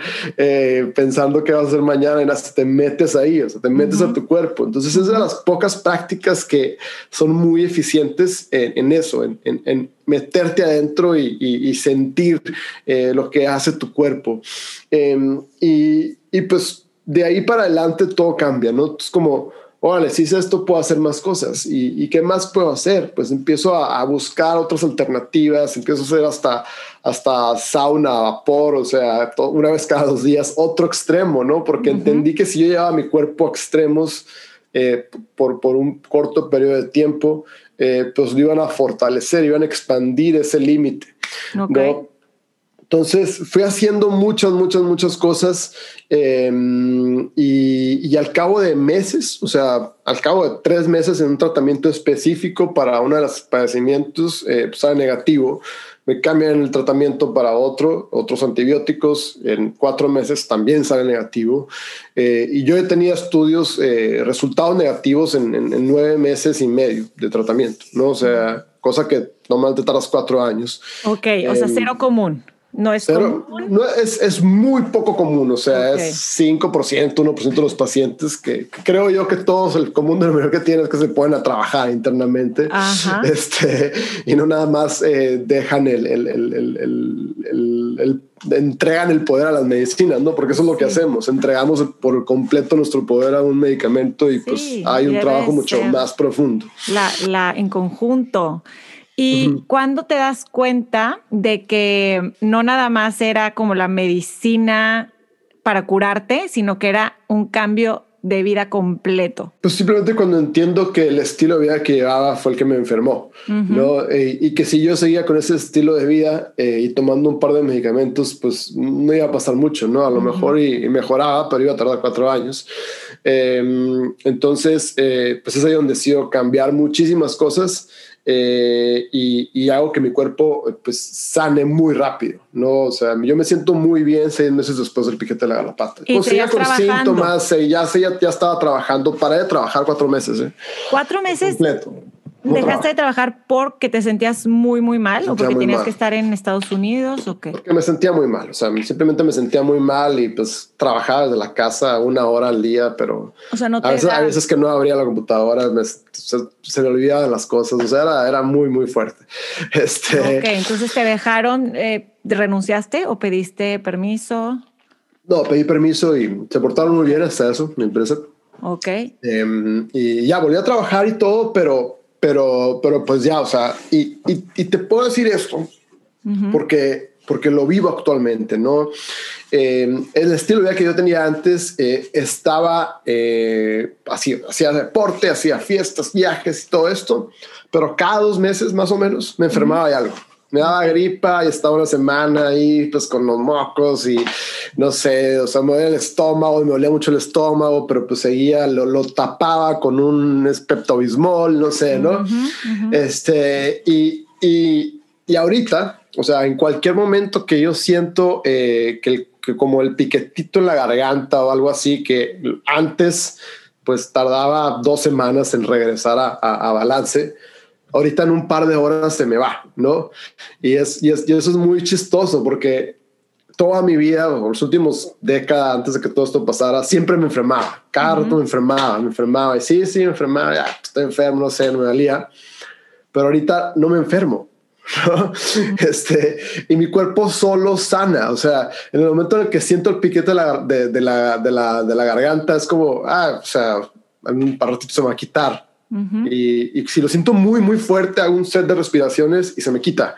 A: pensando qué vas a hacer mañana, y te metes ahí, o sea, te metes a tu cuerpo. Entonces, es de las pocas prácticas que son muy eficientes en, eso, en, en, meterte adentro y, y, sentir lo que hace tu cuerpo. Em, y, y pues de ahí para adelante todo cambia, ¿no? Es como, órale, si hice esto, puedo hacer más cosas. ¿Y, qué más puedo hacer? Pues empiezo a, buscar otras alternativas, empiezo a hacer hasta, hasta sauna, vapor, o sea, una vez cada dos días, otro extremo, ¿no? Porque entendí que si yo llevaba mi cuerpo a extremos eh, por, por un corto periodo de tiempo, eh, pues lo iban a fortalecer, iban a expandir ese límite. ¿no? Entonces fui haciendo muchas, muchas, muchas cosas em, y, al cabo de meses, o sea, al cabo de tres meses en un tratamiento específico para uno de los padecimientos, eh, pues sale negativo. Me cambian el tratamiento para otro, otros antibióticos. En cuatro meses también sale negativo. Eh, y yo he tenido estudios, eh, resultados negativos en, en, nueve meses y medio de tratamiento, ¿no? O sea, cosa que normalmente tardas cuatro años.
B: Ok, o sea, em, cero común. No es común.
A: No es, es, muy poco común, o sea, es 5%, 1% de los pacientes que, creo yo que todos el común denominador que tienen es que se ponen a trabajar internamente este, y no nada más eh, dejan el, el, el, entregan el poder a las medicinas, ¿no? Porque eso es lo que hacemos, entregamos por completo nuestro poder a un medicamento y pues hay un trabajo mucho más profundo.
B: La, la en conjunto. ¿Y cuándo te das cuenta de que no nada más era como la medicina para curarte, sino que era un cambio de vida completo?
A: Pues simplemente cuando entiendo que el estilo de vida que llevaba fue el que me enfermó, ¿no? Eh, y que si yo seguía con ese estilo de vida eh, y tomando un par de medicamentos, pues no iba a pasar mucho, ¿no? A lo mejor y, mejoraba, pero iba a tardar cuatro años. Em, entonces, eh, pues es ahí donde decido cambiar muchísimas cosas eh, y, hago que mi cuerpo pues sane muy rápido, ¿no? O sea, yo me siento muy bien seis meses después del piquete de la garrapata.
B: ¿Y
A: con síntomas, eh, ya, ya, ya estaba trabajando, paré de trabajar cuatro meses. ¿eh?
B: ¿Cuatro meses? Completo. ¿Dejaste de trabajar porque te sentías muy, muy mal o porque tenías que estar en Estados Unidos o qué?
A: Porque me sentía muy mal, o sea, simplemente me sentía muy mal y pues trabajaba desde la casa una hora al día, pero
B: o sea, no
A: a, veces, que no abría la computadora se, me olvidaban las cosas, o sea, era, era muy, muy fuerte. Este...
B: Ok, entonces te dejaron, eh, renunciaste o pediste permiso?
A: No, pedí permiso y se portaron muy bien hasta eso, mi empresa.
B: Ok.
A: Em, y ya volví a trabajar y todo, pero pero, pero pues ya, o sea, y, y, te puedo decir esto, porque, porque lo vivo actualmente, ¿no? Eh, el estilo de vida que yo tenía antes eh, estaba, eh, así, hacía deporte, hacía fiestas, viajes y todo esto, pero cada dos meses más o menos me enfermaba de algo. Me daba gripa y estaba una semana ahí pues con los mocos y no sé, o sea, me dolía el estómago, me dolía mucho el estómago, pero pues seguía, lo, lo tapaba con un espeptobismol, no sé, ¿no? Este, y, y, y, ahorita, o sea, en cualquier momento que yo siento eh, que, que como el piquetito en la garganta o algo así, que antes pues tardaba dos semanas en regresar a, a, a balance, ahorita en un par de horas se me va, ¿no? Y, es, y, es, y eso es muy chistoso porque toda mi vida, los últimos décadas antes de que todo esto pasara, siempre me enfermaba. Cada rato me enfermaba, me enfermaba. Y sí, sí, me enfermaba, ya, estoy enfermo, no sé, no me valía. Pero ahorita no me enfermo. ¿no? Este, y mi cuerpo solo sana. O sea, en el momento en el que siento el piquete de la, de, de la, de la, de la garganta, es como, ah, o sea, en un par se me va a quitar Uh -huh. y, y, si lo siento muy, muy fuerte, hago un set de respiraciones y se me quita,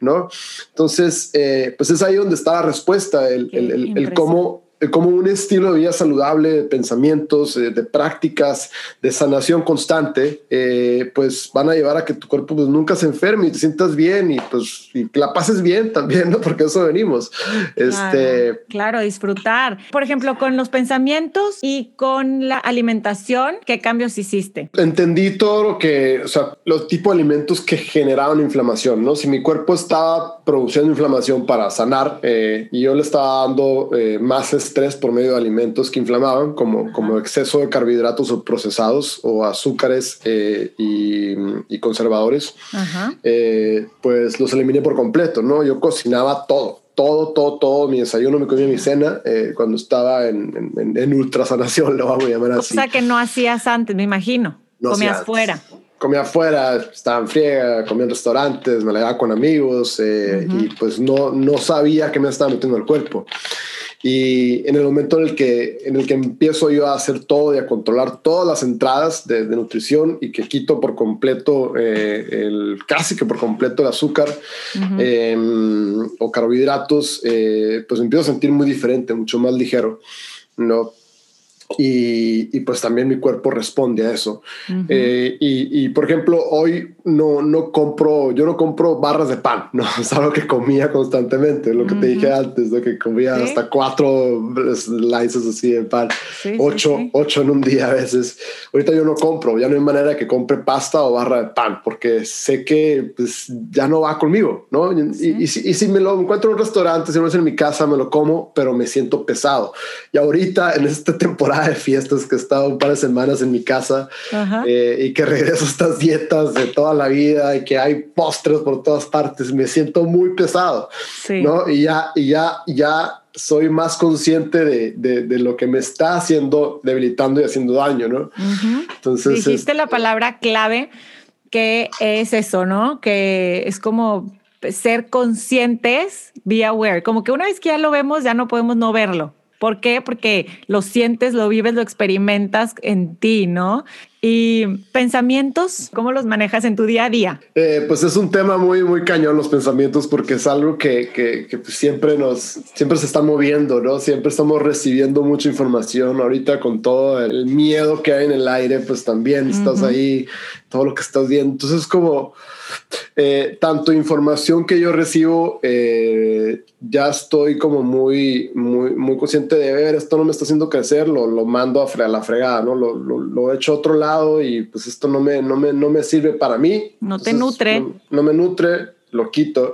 A: ¿no? Entonces, eh, pues es ahí donde está la respuesta, el, el, el, el cómo como un estilo de vida saludable, de pensamientos, de, de prácticas, de sanación constante, eh, pues van a llevar a que tu cuerpo pues, nunca se enferme y te sientas bien y pues y la pases bien también, ¿no? Porque eso venimos.
B: Claro, este... claro, disfrutar. Por ejemplo, con los pensamientos y con la alimentación, ¿qué cambios hiciste?
A: Entendí todo lo que, o sea, los tipos de alimentos que generaban inflamación, ¿no? Si mi cuerpo estaba produciendo inflamación para sanar eh, y yo le estaba dando eh, más estrés por medio de alimentos que inflamaban, como, como exceso de carbohidratos o procesados o azúcares eh, y, y, conservadores, eh, pues los eliminé por completo, ¿no? Yo cocinaba todo, todo, todo, todo, mi desayuno, mi comida, mi cena, eh, cuando estaba en, en, en ultrasanación, lo vamos a llamar así.
B: O sea que no hacías antes, me imagino, no comías fuera
A: comía afuera, estaba en friega, comía en restaurantes, me la llevaba con amigos eh, uh -huh. y pues no, no sabía que me estaba metiendo el cuerpo. Y en el momento en el que, en el que empiezo yo a hacer todo y a controlar todas las entradas de, de nutrición y que quito por completo, eh, el, casi que por completo el azúcar uh -huh. eh, o carbohidratos, eh, pues empiezo a sentir muy diferente, mucho más ligero. ¿no? Y, y, pues también mi cuerpo responde a eso. Uh -huh. eh, y, y, por ejemplo, hoy no, no compro, yo no compro barras de pan, no es algo que comía constantemente, lo que uh -huh. te dije antes, ¿no? que comía ¿Sí? hasta cuatro slices así de pan, sí, ocho, sí, ocho en un día a veces. Ahorita yo no compro, ya no hay manera que compre pasta o barra de pan, porque sé que pues, ya no va conmigo, ¿no? Y, y, si, y si me lo encuentro en un restaurante, si no es en mi casa, me lo como, pero me siento pesado. Y ahorita en esta temporada de fiestas que he estado un par de semanas en mi casa eh, y que regreso a estas dietas de toda la vida y que hay postres por todas partes, me siento muy pesado, sí. ¿no? Y ya, y ya, ya soy más consciente de, de, de, lo que me está haciendo, debilitando y haciendo daño, ¿no? Uh
B: -huh. Entonces... Dijiste es, la palabra clave que es eso, ¿no? Que es como ser conscientes, be aware, como que una vez que ya lo vemos, ya no podemos no verlo. ¿Por qué? Porque lo sientes, lo vives, lo experimentas en ti, ¿no? Y pensamientos, ¿cómo los manejas en tu día a día?
A: Eh, pues es un tema muy, muy cañón los pensamientos porque es algo que, que, que pues siempre nos, siempre se está moviendo, ¿no? Siempre estamos recibiendo mucha información. Ahorita con todo el miedo que hay en el aire, pues también uh -huh. estás ahí, todo lo que estás viendo. Entonces es como eh, tanto información que yo recibo, eh, ya estoy como muy, muy, muy consciente de ver, esto no me está haciendo crecer, lo, lo mando a, fre a, la fregada, ¿no? Lo, lo, lo, he hecho a otro lado y pues esto no me, no me, no me sirve para mí.
B: No te Entonces, nutre.
A: No, no, me nutre, lo quito.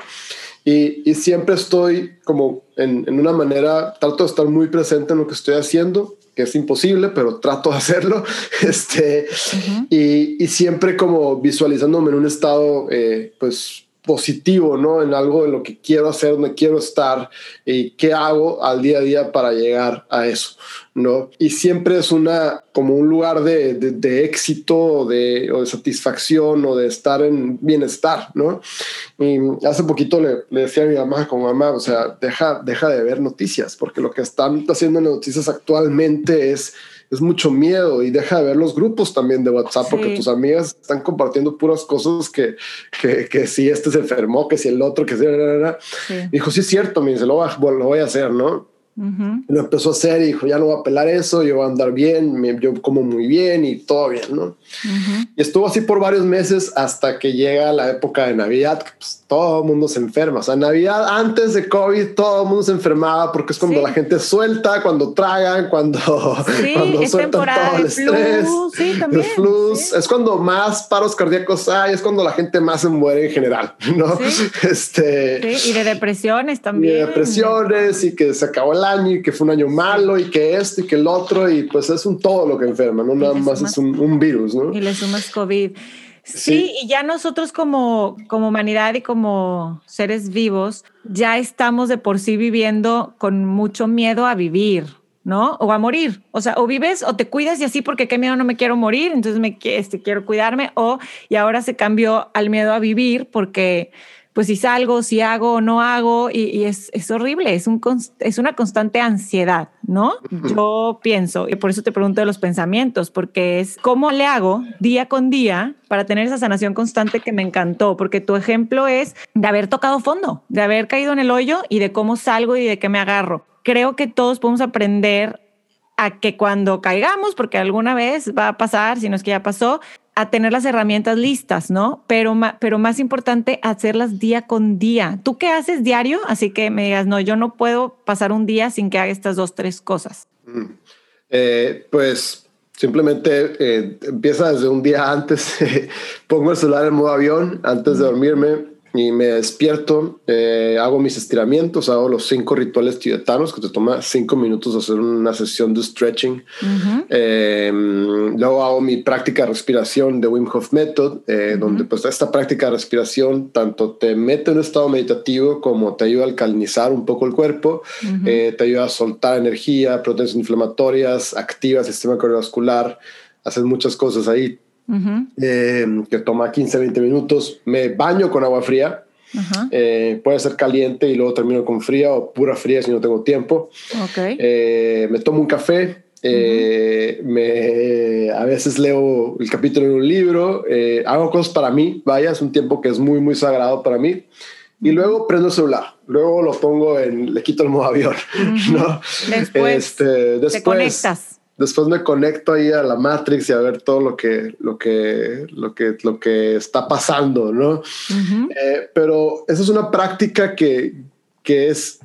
A: Y, y siempre estoy como en, en una manera, trato de estar muy presente en lo que estoy haciendo que es imposible, pero trato de hacerlo. Este, uh -huh. y, y, siempre como visualizándome en un estado, eh, pues positivo, ¿no? En algo en lo que quiero hacer, donde quiero estar y qué hago al día a día para llegar a eso, ¿no? Y siempre es una, como un lugar de, de, de éxito de, o de satisfacción o de estar en bienestar, ¿no? Y hace poquito le, le decía a mi mamá, como mamá, o sea, deja, deja de ver noticias, porque lo que están haciendo en noticias actualmente es es mucho miedo y deja de ver los grupos también de WhatsApp sí. porque tus amigas están compartiendo puras cosas que, que, que si este se enfermó, que si el otro, que si... Sí. Dijo, sí es cierto, me dice, lo, lo voy a hacer, ¿no? Lo empezó a hacer y dijo, ya no voy a pelar eso, yo voy a andar bien, yo como muy bien y todo bien, ¿no? Y estuvo así por varios meses hasta que llega la época de Navidad, pues, todo el mundo se enferma. O sea, Navidad antes de COVID, todo el mundo se enfermaba porque es cuando la gente suelta, cuando tragan, cuando, cuando sueltan todo el estrés, sí, también, Es cuando más paros cardíacos hay, es cuando la gente más se muere en general, ¿no?
B: Este, y de depresiones también.
A: Y de depresiones y que se acabó el año y que fue un año malo y que esto y que el otro y pues es un todo lo que enferma, no nada más es un, un, virus, ¿no?
B: Y le sumas COVID. Sí, y ya nosotros como, como humanidad y como seres vivos, ya estamos de por sí viviendo con mucho miedo a vivir, ¿no? O a morir. O sea, o vives o te cuidas y así porque qué miedo no me quiero morir, entonces me este, quiero cuidarme, o y ahora se cambió al miedo a vivir porque pues si salgo, si hago o no hago, y, es, es, horrible, es, un, es una constante ansiedad, ¿no? Yo pienso, y por eso te pregunto de los pensamientos, porque es cómo le hago día con día para tener esa sanación constante que me encantó, porque tu ejemplo es de haber tocado fondo, de haber caído en el hoyo y de cómo salgo y de qué me agarro. Creo que todos podemos aprender a que cuando caigamos, porque alguna vez va a pasar, si no es que ya pasó, a tener las herramientas listas, ¿no? Pero, pero más importante, hacerlas día con día. ¿Tú qué haces diario? Así que me digas, no, yo no puedo pasar un día sin que haga estas dos, tres cosas. Mm.
A: Eh, pues simplemente eh, empieza desde un día antes, pongo el celular en modo avión antes de dormirme y me despierto, eh, hago mis estiramientos, hago los cinco rituales tibetanos que te toma cinco minutos hacer una sesión de stretching. Eh, luego hago mi práctica de respiración de Wim Hof Method, eh, donde pues esta práctica de respiración tanto te mete en un estado meditativo como te ayuda a alcalinizar un poco el cuerpo, te ayuda a soltar energía, proteínas inflamatorias, activa el sistema cardiovascular, haces muchas cosas ahí eh, que toma 15, 20 minutos. Me baño con agua fría. Eh, puede ser caliente y luego termino con fría o pura fría si no tengo tiempo. Eh, me tomo un café. me, a veces leo el capítulo en un libro. hago cosas para mí. Vaya, es un tiempo que es muy, muy sagrado para mí. Y luego prendo el celular. Luego lo pongo en, le quito el modo avión. ¿no?
B: Después, este, después te conectas
A: después me conecto ahí a la Matrix y a ver todo lo que, lo que, lo que, lo que está pasando, ¿no? Eh, pero esa es una práctica que, que es,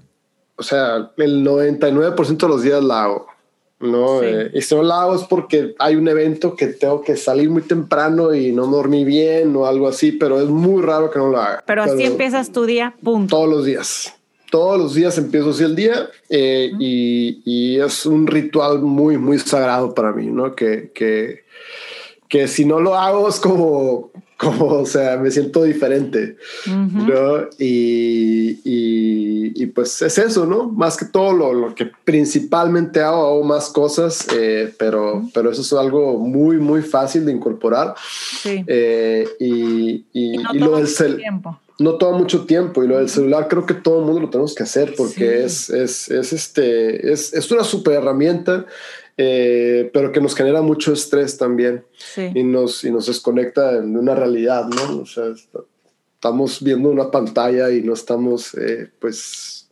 A: o sea, el 99% de los días la hago. ¿no? Eh, y si no la hago es porque hay un evento que tengo que salir muy temprano y no dormí bien o algo así, pero es muy raro que no lo haga.
B: Pero así empiezas tu día, punto.
A: Todos los días todos los días empiezo así el día eh, y, es un ritual muy, muy sagrado para mí, ¿no? Que, que, que si no lo hago es como, como, o sea, me siento diferente, ¿no? Y, y, pues es eso, ¿no? Más que todo lo, lo que principalmente hago, hago más cosas, eh, pero, pero eso es algo muy, muy fácil de incorporar. Sí. Eh, y, y, lo del tiempo no toma mucho tiempo y lo del celular creo que todo el mundo lo tenemos que hacer porque es, es, es, este, es, es una super herramienta, eh, pero que nos genera mucho estrés también y, nos, y nos desconecta de una realidad, ¿no? O sea, estamos viendo una pantalla y no estamos, eh, pues,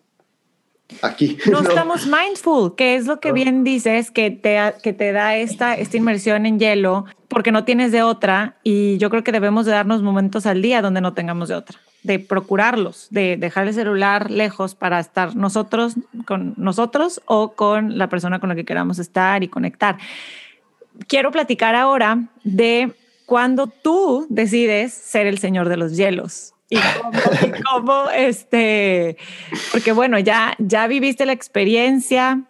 A: aquí.
B: No, estamos mindful, que es lo que bien dices, que te, que te da esta, esta inmersión en hielo, porque no tienes de otra, y yo creo que debemos de darnos momentos al día donde no tengamos de otra, de procurarlos, de dejar el celular lejos para estar nosotros con nosotros o con la persona con la que queramos estar y conectar. Quiero platicar ahora de cuando tú decides ser el señor de los hielos y cómo, este, porque bueno, ya, ya viviste la experiencia,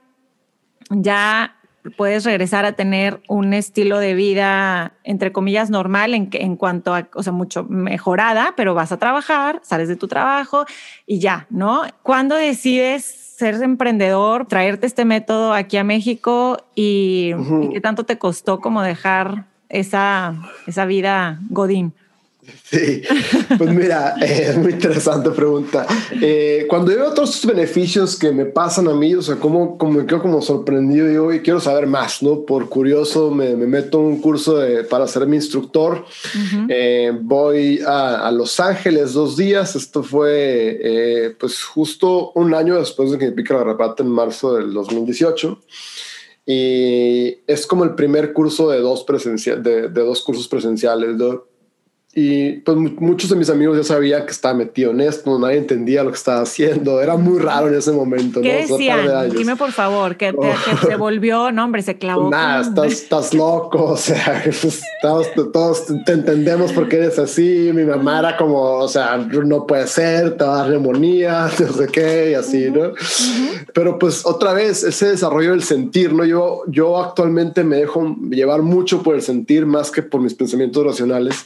B: ya puedes regresar a tener un estilo de vida, entre comillas, normal en, en cuanto a, o sea, mucho mejorada, pero vas a trabajar, sales de tu trabajo y ya, ¿no? ¿Cuándo decides ser emprendedor, traerte este método aquí a México y, qué tanto te costó como dejar esa, esa vida Godín?
A: Sí, pues mira, es muy interesante pregunta. Eh, cuando veo todos estos beneficios que me pasan a mí, o sea, como, como me quedo como sorprendido digo, y quiero saber más, ¿no? Por curioso me, me meto en un curso de, para ser mi instructor. eh, voy a, a, Los Ángeles dos días. Esto fue eh, pues justo un año después de que me pica la repata en marzo del 2018 y es como el primer curso de dos, presencial, de, de dos cursos presenciales. Y pues muchos de mis amigos ya sabían que estaba metido en esto, nadie entendía lo que estaba haciendo, era muy raro en ese momento.
B: ¿Qué ¿no? decían? De Dime por favor, que, oh. que, se volvió, no hombre, se clavó.
A: Nada, estás, estás, loco, o sea, pues, todos, te entendemos porque eres así, mi mamá era como, o sea, no puede ser, te va a dar neumonía, no sé qué, y así. ¿no? Uh -huh. Pero pues otra vez, ese desarrollo del sentir, ¿no? Yo, yo actualmente me dejo llevar mucho por el sentir más que por mis pensamientos racionales.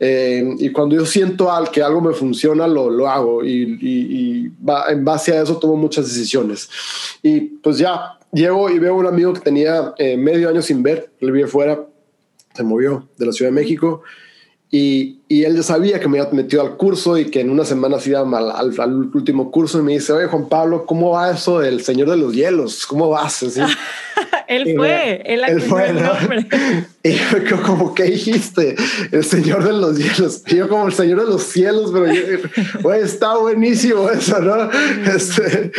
A: Eh, y cuando yo siento al que algo me funciona, lo, lo hago y, y, y va, en base a eso tomo muchas decisiones. Y pues ya llego y veo un amigo que tenía eh, medio año sin ver, él vive fuera, se movió de la Ciudad de México y, y, él ya sabía que me había metido al curso y que en una semana se iba al, al, al, último curso y me dice, oye Juan Pablo, ¿cómo va eso del Señor de los Hielos? ¿Cómo vas? Así.
B: él fue, él,
A: él fue, ¿no? Y yo como, ¿qué dijiste? El Señor de los Hielos. Y yo como el Señor de los Cielos, pero yo, está buenísimo eso, ¿no? Este,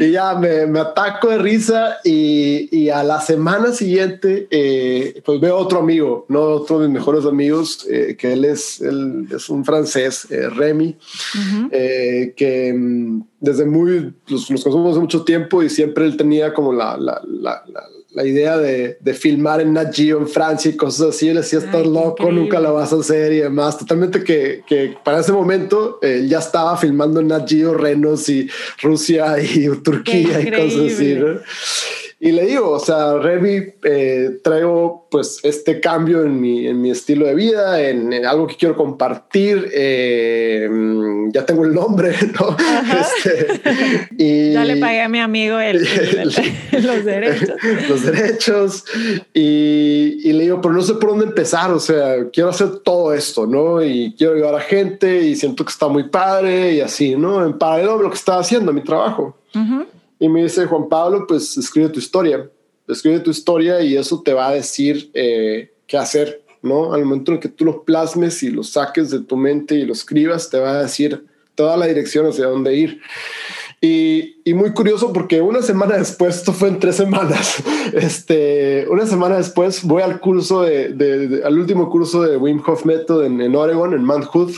A: y ya me, me, ataco de risa y, y, a la semana siguiente, eh, pues veo otro amigo, ¿no? Otro de mis mejores amigos, eh, que él es, él es un francés, eh, Remy, uh -huh. que mm, desde muy, los, nos conocemos hace mucho tiempo y siempre él tenía como la, la, la, la la idea de, de, filmar en Nat Geo en Francia y cosas así. Él decía, estás loco, increíble. nunca lo vas a hacer y demás. Totalmente que, que para ese momento eh, ya estaba filmando en Nat Geo renos y Rusia y Turquía y cosas así. ¿no? Y le digo, o sea, Revi, eh, traigo pues este cambio en mi, en mi estilo de vida, en, en algo que quiero compartir. Eh, ya tengo el nombre, ¿no?
B: Este, y ya le pagué a mi amigo el, el, el, los derechos.
A: los derechos. Y, y, le digo, pero no sé por dónde empezar. O sea, quiero hacer todo esto, ¿no? Y quiero ayudar a gente y siento que está muy padre y así, ¿no? En paralelo a lo que estaba haciendo, mi trabajo. Uh -huh. Y me dice Juan Pablo, pues escribe tu historia, escribe tu historia y eso te va a decir eh, qué hacer, ¿no? Al momento en que tú lo plasmes y lo saques de tu mente y lo escribas, te va a decir toda la dirección hacia dónde ir. Y, muy curioso porque una semana después, esto fue en tres semanas, este, una semana después voy al curso de, al último curso de Wim Hof Method en, Oregon, en Mount Hood.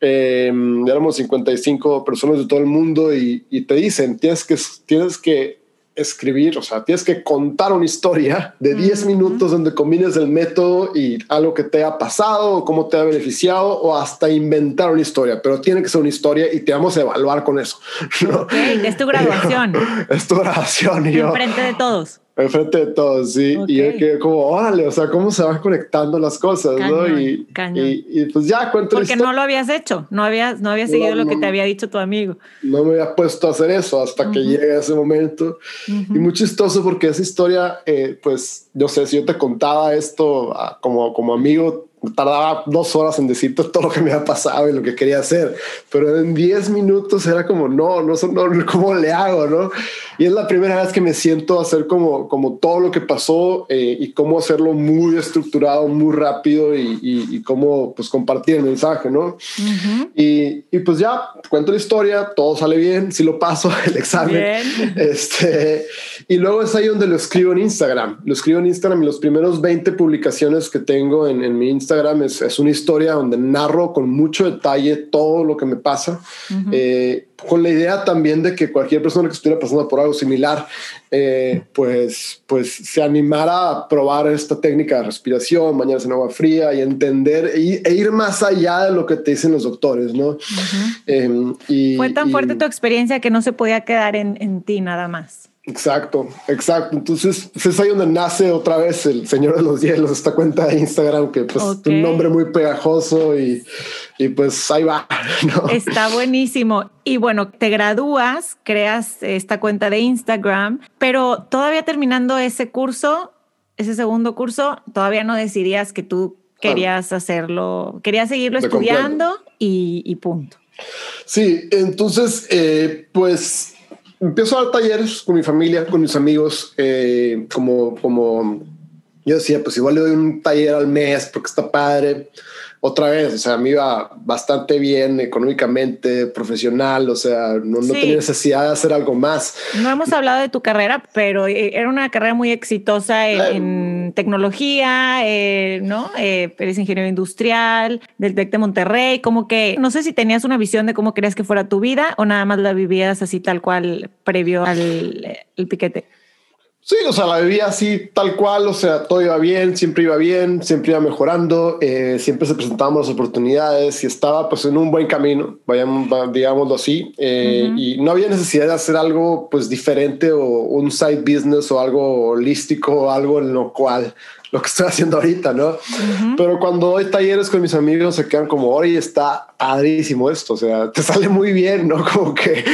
A: Eh, éramos 55 personas de todo el mundo y, y, te dicen, tienes que, tienes que escribir, o sea, tienes que contar una historia de 10 uh -huh. minutos donde combines el método y algo que te ha pasado o cómo te ha beneficiado o hasta inventar una historia, pero tiene que ser una historia y te vamos a evaluar con eso.
B: ¿no? Okay, es tu graduación.
A: es tu graduación. Y
B: en frente de todos.
A: Enfrente de todos, sí. Okay. Y yo quedé como, órale, o sea, cómo se van conectando las cosas, cañón, ¿no? Y, y, y, pues ya cuento
B: Porque no lo habías hecho, no habías, no habías seguido no, lo que te había dicho tu amigo.
A: No me había puesto a hacer eso hasta uh -huh. que llegue ese momento. Uh -huh. Y muy chistoso porque esa historia, eh, pues, yo sé, si yo te contaba esto como, como amigo, tardaba dos horas en decirte todo lo que me había pasado y lo que quería hacer, pero en 10 minutos era como, no, no, no, ¿cómo le hago? ¿no? Y es la primera vez que me siento hacer como, como todo lo que pasó eh, y cómo hacerlo muy estructurado, muy rápido y, y, y cómo pues, compartir el mensaje, ¿no? Uh -huh. y, y, pues ya, cuento la historia, todo sale bien, si lo paso el examen. Bien. Este, y luego es ahí donde lo escribo en Instagram. Lo escribo en Instagram y los primeros 20 publicaciones que tengo en, en mi Instagram es, es, una historia donde narro con mucho detalle todo lo que me pasa. Uh -huh. eh, con la idea también de que cualquier persona que estuviera pasando por algo similar, eh, pues, pues se animara a probar esta técnica de respiración, bañarse en agua fría y entender e, e ir más allá de lo que te dicen los doctores, ¿no? Uh -huh.
B: eh, y, Fue tan fuerte y, tu experiencia que no se podía quedar en, en ti nada más.
A: Exacto, exacto. Entonces es ahí donde nace otra vez el Señor de los Hielos, esta cuenta de Instagram que pues okay. un nombre muy pegajoso y, y pues ahí va. ¿no?
B: Está buenísimo. Y bueno, te gradúas, creas esta cuenta de Instagram, pero todavía terminando ese curso, ese segundo curso, todavía no decidías que tú querías hacerlo, querías seguirlo estudiando y, punto.
A: Sí, entonces, eh, pues empiezo a dar talleres con mi familia, con mis amigos, eh, como, como yo decía, pues igual le doy un taller al mes porque está padre otra vez, o sea, me iba bastante bien económicamente, profesional, o sea, no, tenía necesidad de hacer algo más.
B: No hemos hablado de tu carrera, pero eh, era una carrera muy exitosa en, tecnología, eh, ¿no? Eh, eres ingeniero industrial del TEC de Monterrey, como que no sé si tenías una visión de cómo querías que fuera tu vida o nada más la vivías así tal cual previo al el piquete.
A: Sí, o sea, la vivía así tal cual, o sea, todo iba bien, siempre iba bien, siempre iba mejorando, eh, siempre se presentaban las oportunidades y estaba pues en un buen camino, vayamos, digámoslo así, eh, y no había necesidad de hacer algo pues diferente o un side business o algo holístico o algo en lo cual lo que estoy haciendo ahorita, ¿no? Pero cuando doy talleres con mis amigos se quedan como, oye, está padrísimo esto, o sea, te sale muy bien, ¿no? Como que,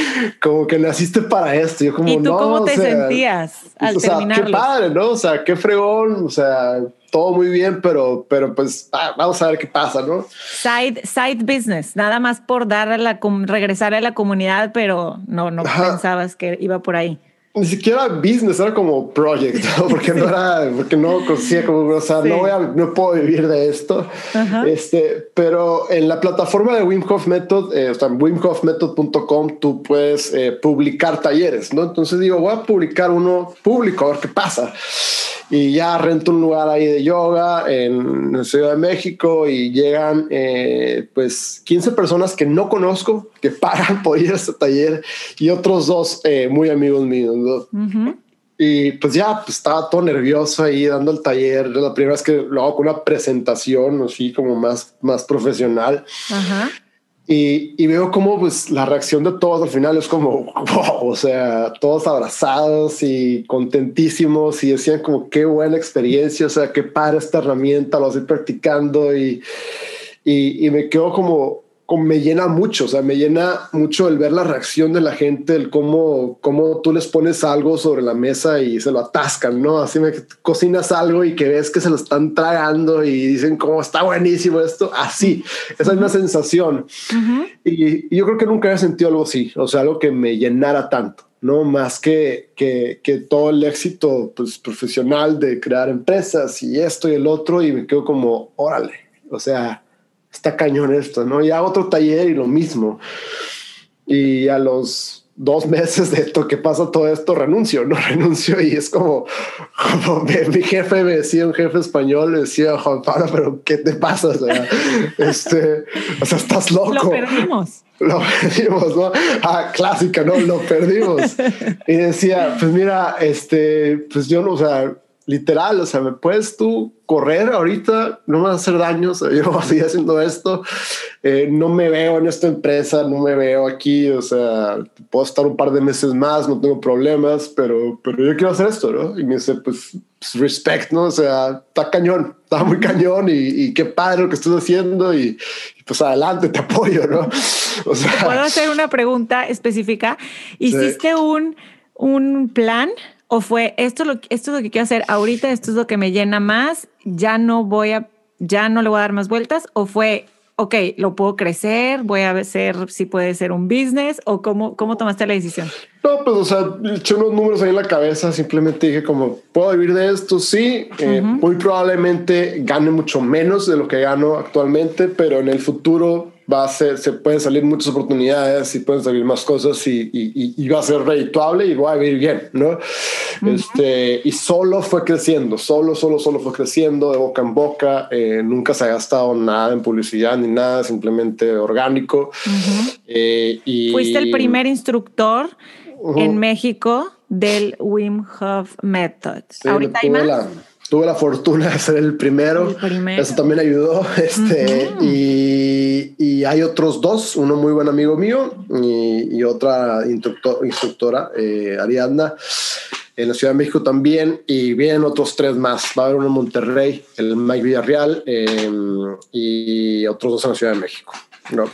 A: como que naciste para esto. Yo como,
B: ¿Y tú cómo te sentías al o sea,
A: Qué padre, ¿no? O sea, qué fregón, o sea, todo muy bien, pero, pero pues ah, vamos a ver qué pasa, ¿no?
B: Side, side business, nada más por dar a la, regresar a la comunidad, pero no, no pensabas que iba por ahí
A: ni siquiera business, era como project, porque no era, porque no conocía como, o sea, no, voy a, no puedo vivir de esto. Este, pero en la plataforma de Wim Hof Method, eh, o sea, wimhofmethod.com, tú puedes eh, publicar talleres, ¿no? Entonces digo, voy a publicar uno público, a ver qué pasa. Y ya rento un lugar ahí de yoga en la Ciudad de México y llegan eh, pues 15 personas que no conozco que pagan por ir a este taller y otros dos eh, muy amigos míos. Y pues ya pues, estaba todo nervioso ahí dando el taller. La primera vez que lo hago con una presentación así como más, más profesional. Ajá. Y, veo como pues la reacción de todos al final es como, o sea, todos abrazados y contentísimos y decían como qué buena experiencia, o sea, qué para esta herramienta, lo estoy practicando y, y, y me quedo como, me llena mucho, o sea, me llena mucho el ver la reacción de la gente, el cómo, cómo tú les pones algo sobre la mesa y se lo atascan, ¿no? Así me cocinas algo y que ves que se lo están tragando y dicen cómo está buenísimo esto, así, esa es una sensación. y, yo creo que nunca había sentido algo así, o sea, algo que me llenara tanto. No más que, que, que todo el éxito pues, profesional de crear empresas y esto y el otro, y me quedo como, órale, o sea, está cañón esto, ¿no? Y otro taller y lo mismo. Y a los dos meses de esto que pasa todo esto, renuncio, no renuncio y es como, mi, jefe me decía, un jefe español, me decía, Juan Pablo, pero ¿qué te pasa? O sea, este, o sea, estás loco. Lo
B: perdimos.
A: Lo perdimos, ¿no? Ah, clásica, ¿no? Lo perdimos. y decía, pues mira, este, pues yo no, o sea, literal, o sea, me puedes tú correr ahorita, no me va a hacer daño, o sea, yo estoy haciendo esto, eh, no me veo en esta empresa, no me veo aquí, o sea, puedo estar un par de meses más, no tengo problemas, pero, pero yo quiero hacer esto, ¿no? Y me dice, pues, pues respect, ¿no? O sea, está cañón, está muy cañón y, qué padre lo que estás haciendo y, pues adelante, te apoyo, ¿no?
B: O sea, ¿Puedo hacer una pregunta específica? ¿Hiciste un, un plan ¿O fue esto, lo, esto es lo que quiero hacer ahorita, esto es lo que me llena más, ya no voy a, ya no le voy a dar más vueltas? ¿O fue, ok, lo puedo crecer, voy a ver si puede ser un business? ¿O cómo, cómo tomaste la decisión?
A: No, pues, o sea, eché unos números ahí en la cabeza, simplemente dije como, ¿puedo vivir de esto? Sí, eh, muy probablemente gane mucho menos de lo que gano actualmente, pero en el futuro va a ser, se pueden salir muchas oportunidades y pueden salir más cosas y, y, va a ser redituable y va a vivir bien, ¿no? este, y solo fue creciendo, solo, solo, solo fue creciendo de boca en boca, eh, nunca se ha gastado nada en publicidad ni nada, simplemente orgánico.
B: Eh, y, Fuiste el primer instructor en México del Wim Hof Method. ¿Ahorita hay más?
A: Tuve la fortuna de ser el primero. Eso también ayudó. Este, y, y, hay otros dos, uno muy buen amigo mío y, y otra instructor, instructora, eh, Ariadna, en la Ciudad de México también. Y vienen otros tres más. Va a haber uno en Monterrey, el Mike Villarreal em, y otros dos en la Ciudad de México. No.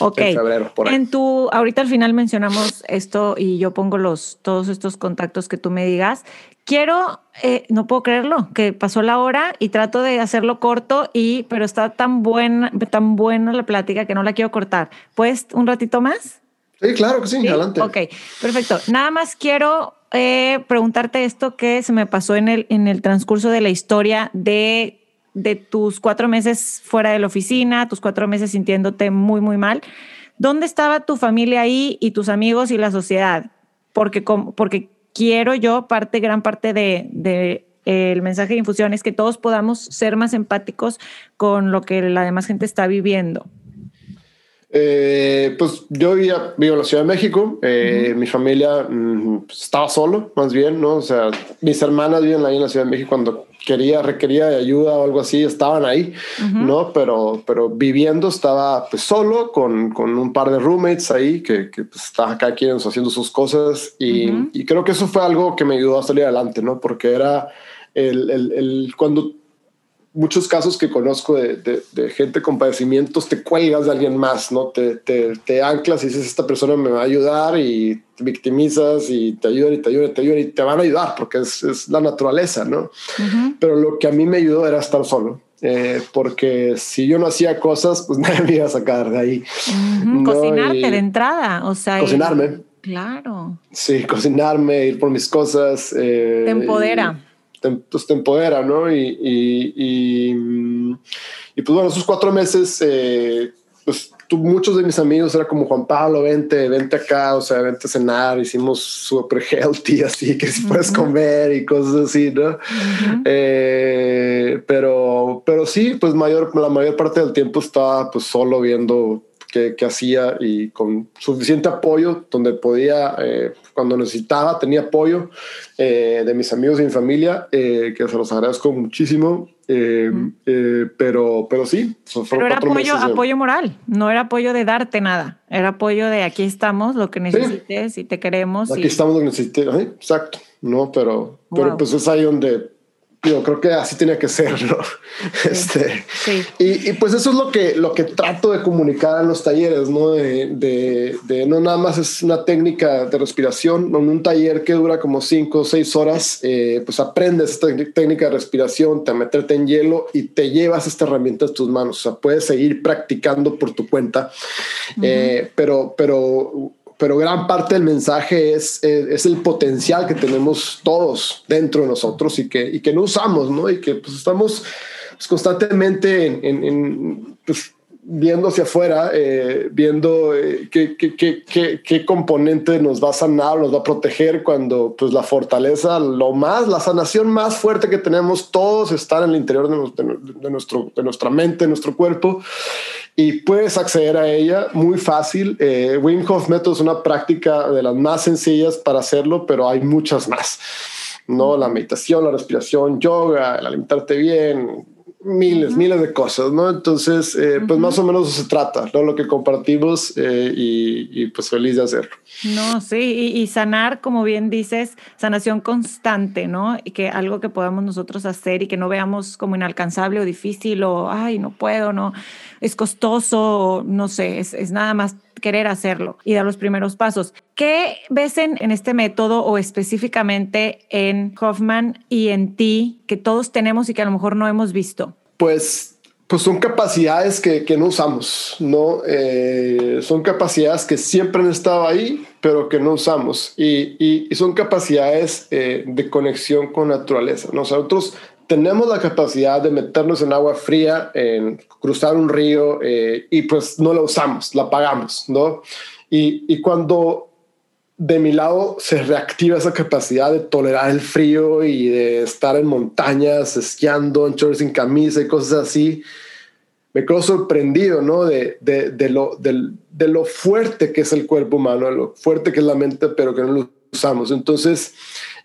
B: Ok. En febrero, por ahí. En tu, ahorita al final mencionamos esto y yo pongo los, todos estos contactos que tú me digas. Quiero, eh, no puedo creerlo, que pasó la hora y trato de hacerlo corto y, pero está tan buena, tan buena la plática que no la quiero cortar. ¿Puedes un ratito más?
A: Sí, claro que sí, adelante.
B: Ok, perfecto. Nada más quiero eh, preguntarte esto que se me pasó en el, en el transcurso de la historia de, de tus cuatro meses fuera de la oficina, tus cuatro meses sintiéndote muy, muy mal. ¿Dónde estaba tu familia ahí y tus amigos y la sociedad? Porque, porque quiero yo, parte, gran parte de, de el mensaje de infusión es que todos podamos ser más empáticos con lo que la demás gente está viviendo.
A: Eh, pues yo vivía, vivo en la Ciudad de México, eh, mi familia mm, pues, estaba solo, más bien, ¿no? O sea, mis hermanas viven ahí en la Ciudad de México cuando quería, requería de ayuda o algo así, estaban ahí, ¿no? Pero, pero viviendo estaba pues solo con, con un par de roommates ahí que, que pues, estaban acá quienes haciendo sus cosas y, y, creo que eso fue algo que me ayudó a salir adelante, ¿no? Porque era el, el, el cuando muchos casos que conozco de, gente con padecimientos, te cuelgas de alguien más, ¿no? Te, te, anclas y dices, esta persona me va a ayudar y te victimizas y te ayudan y te ayudan y te ayudan y te van a ayudar porque es, la naturaleza, ¿no? Pero lo que a mí me ayudó era estar solo. Eh, porque si yo no hacía cosas, pues nadie me iba a sacar de ahí.
B: Cocinarte de entrada, o sea.
A: Cocinarme.
B: Claro.
A: Sí, cocinarme, ir por mis cosas.
B: Eh, te empodera
A: te, pues, te empodera, ¿no? Y, y, y, pues bueno, esos cuatro meses, eh, pues tú, muchos de mis amigos era como Juan Pablo, vente, vente acá, o sea, vente a cenar, hicimos super healthy, así que si puedes comer y cosas así, ¿no? Eh, pero, pero sí, pues mayor, la mayor parte del tiempo estaba pues solo viendo que, hacía y con suficiente apoyo donde podía, eh, cuando necesitaba, tenía apoyo eh, de mis amigos y mi familia, eh, que se los agradezco muchísimo. pero, pero sí,
B: pero era apoyo, apoyo moral, no era apoyo de darte nada, era apoyo de aquí estamos, lo que necesites y te queremos.
A: Aquí estamos lo que necesites, exacto, no, pero, pero pues es ahí donde yo creo que así tenía que ser, ¿no? este, Y, pues eso es lo que, lo que trato de comunicar en los talleres, ¿no? De, de, no nada más es una técnica de respiración, en un taller que dura como cinco o seis horas, eh, pues aprendes esta técnica de respiración, te meterte en hielo y te llevas esta herramienta en tus manos, o sea, puedes seguir practicando por tu cuenta, eh, pero, pero pero gran parte del mensaje es, es, el potencial que tenemos todos dentro de nosotros y que, y que no usamos, ¿no? Y que pues, estamos pues, constantemente en, en, pues, viendo hacia afuera, eh, viendo eh, qué, qué, qué, qué, componente nos va a sanar, nos va a proteger cuando pues la fortaleza, lo más, la sanación más fuerte que tenemos todos está en el interior de, nuestro, de nuestra mente, de nuestro cuerpo y puedes acceder a ella muy fácil. Eh, Wim Hof Method es una práctica de las más sencillas para hacerlo, pero hay muchas más. ¿no? La meditación, la respiración, yoga, el alimentarte bien, miles, miles de cosas, ¿no? Entonces, eh, pues más o menos se trata, ¿no? Lo que compartimos eh, y, pues feliz de hacerlo.
B: No, sí, y, y, sanar, como bien dices, sanación constante, ¿no? Y que algo que podamos nosotros hacer y que no veamos como inalcanzable o difícil o, ay, no puedo, no, es costoso, no sé, es, es nada más querer hacerlo y dar los primeros pasos. ¿Qué ves en, este método o específicamente en Hoffman y en ti que todos tenemos y que a lo mejor no hemos visto?
A: Pues pues son capacidades que, que no usamos, ¿no? Eh, son capacidades que siempre han estado ahí, pero que no usamos. Y, y, son capacidades eh, de conexión con naturaleza. Nosotros tenemos la capacidad de meternos en agua fría, en cruzar un río eh, y pues no la usamos, la pagamos, ¿no? Y, y, cuando de mi lado se reactiva esa capacidad de tolerar el frío y de estar en montañas, esquiando, en shorts sin camisa y cosas así, me quedo sorprendido, ¿no? De, de, de lo, de, de lo fuerte que es el cuerpo humano, lo fuerte que es la mente, pero que no lo usamos. Entonces,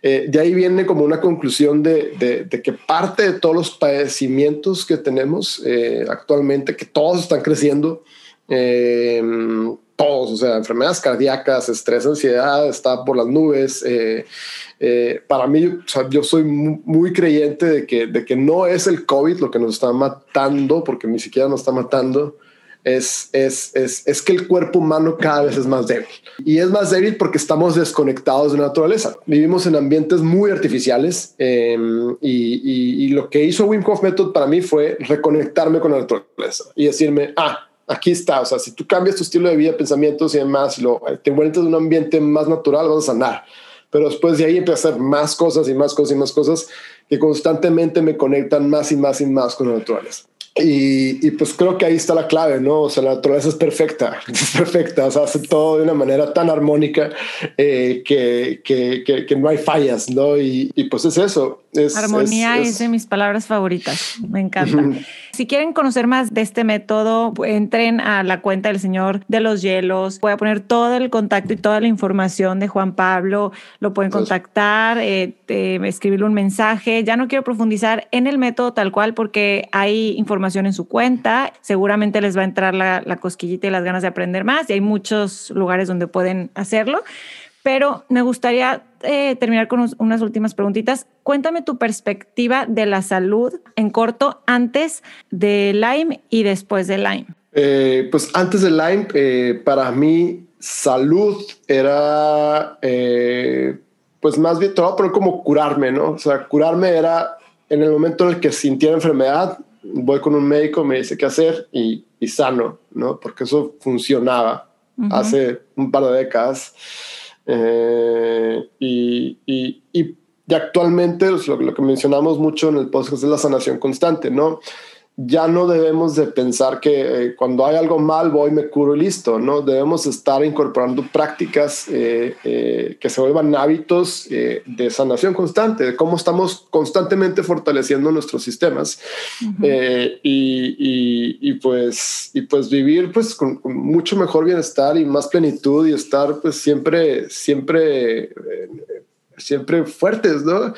A: eh, de ahí viene como una conclusión de, que parte de todos los padecimientos que tenemos eh, actualmente, que todos están creciendo, eh, todos, o sea, enfermedades cardíacas, estrés, ansiedad, está por las nubes. para mí, yo soy muy, creyente de que, de que no es el COVID lo que nos está matando, porque ni siquiera nos está matando, es, es, es, es, que el cuerpo humano cada vez es más débil. Y es más débil porque estamos desconectados de la naturaleza. Vivimos en ambientes muy artificiales em, y, y, lo que hizo Wim Hof Method para mí fue reconectarme con la naturaleza y decirme, ah, aquí está. O sea, si tú cambias tu estilo de vida, pensamientos y demás, lo, te envuelves en un ambiente más natural, vas a sanar. Pero después de ahí empecé a hacer más cosas y más cosas y más cosas que constantemente me conectan más y más y más con la naturaleza. Y, pues creo que ahí está la clave, ¿no? O sea, la naturaleza es perfecta, es perfecta, o sea, hace todo de una manera tan armónica eh, que, que, que, no hay fallas, ¿no? Y, y pues es eso. Es,
B: Armonía es, de mis palabras favoritas, me encanta. Si quieren conocer más de este método, entren a la cuenta del Señor de los Hielos. Voy a poner todo el contacto y toda la información de Juan Pablo. Lo pueden contactar, eh, escribirle un mensaje. Ya no quiero profundizar en el método tal cual porque hay información en su cuenta. Seguramente les va a entrar la, cosquillita y las ganas de aprender más y hay muchos lugares donde pueden hacerlo. Pero me gustaría eh, terminar con unas últimas preguntitas. Cuéntame tu perspectiva de la salud en corto antes de Lyme y después de Lyme.
A: Eh, pues antes de Lyme, eh, para mí salud era, pues más bien, todo, pero como curarme, ¿no? O sea, curarme era en el momento en el que sintiera enfermedad, voy con un médico, me dice qué hacer y, y sano, ¿no? Porque eso funcionaba hace un par de décadas. Eh, y, y, actualmente lo, lo, que mencionamos mucho en el podcast es la sanación constante, ¿no? Ya no debemos de pensar que eh, cuando hay algo mal voy, me curo y listo, ¿no? Debemos estar incorporando prácticas eh, eh, que se vuelvan hábitos de sanación constante, de cómo estamos constantemente fortaleciendo nuestros sistemas y, pues, y pues vivir pues con, con, mucho mejor bienestar y más plenitud y estar pues siempre, siempre siempre fuertes, ¿no?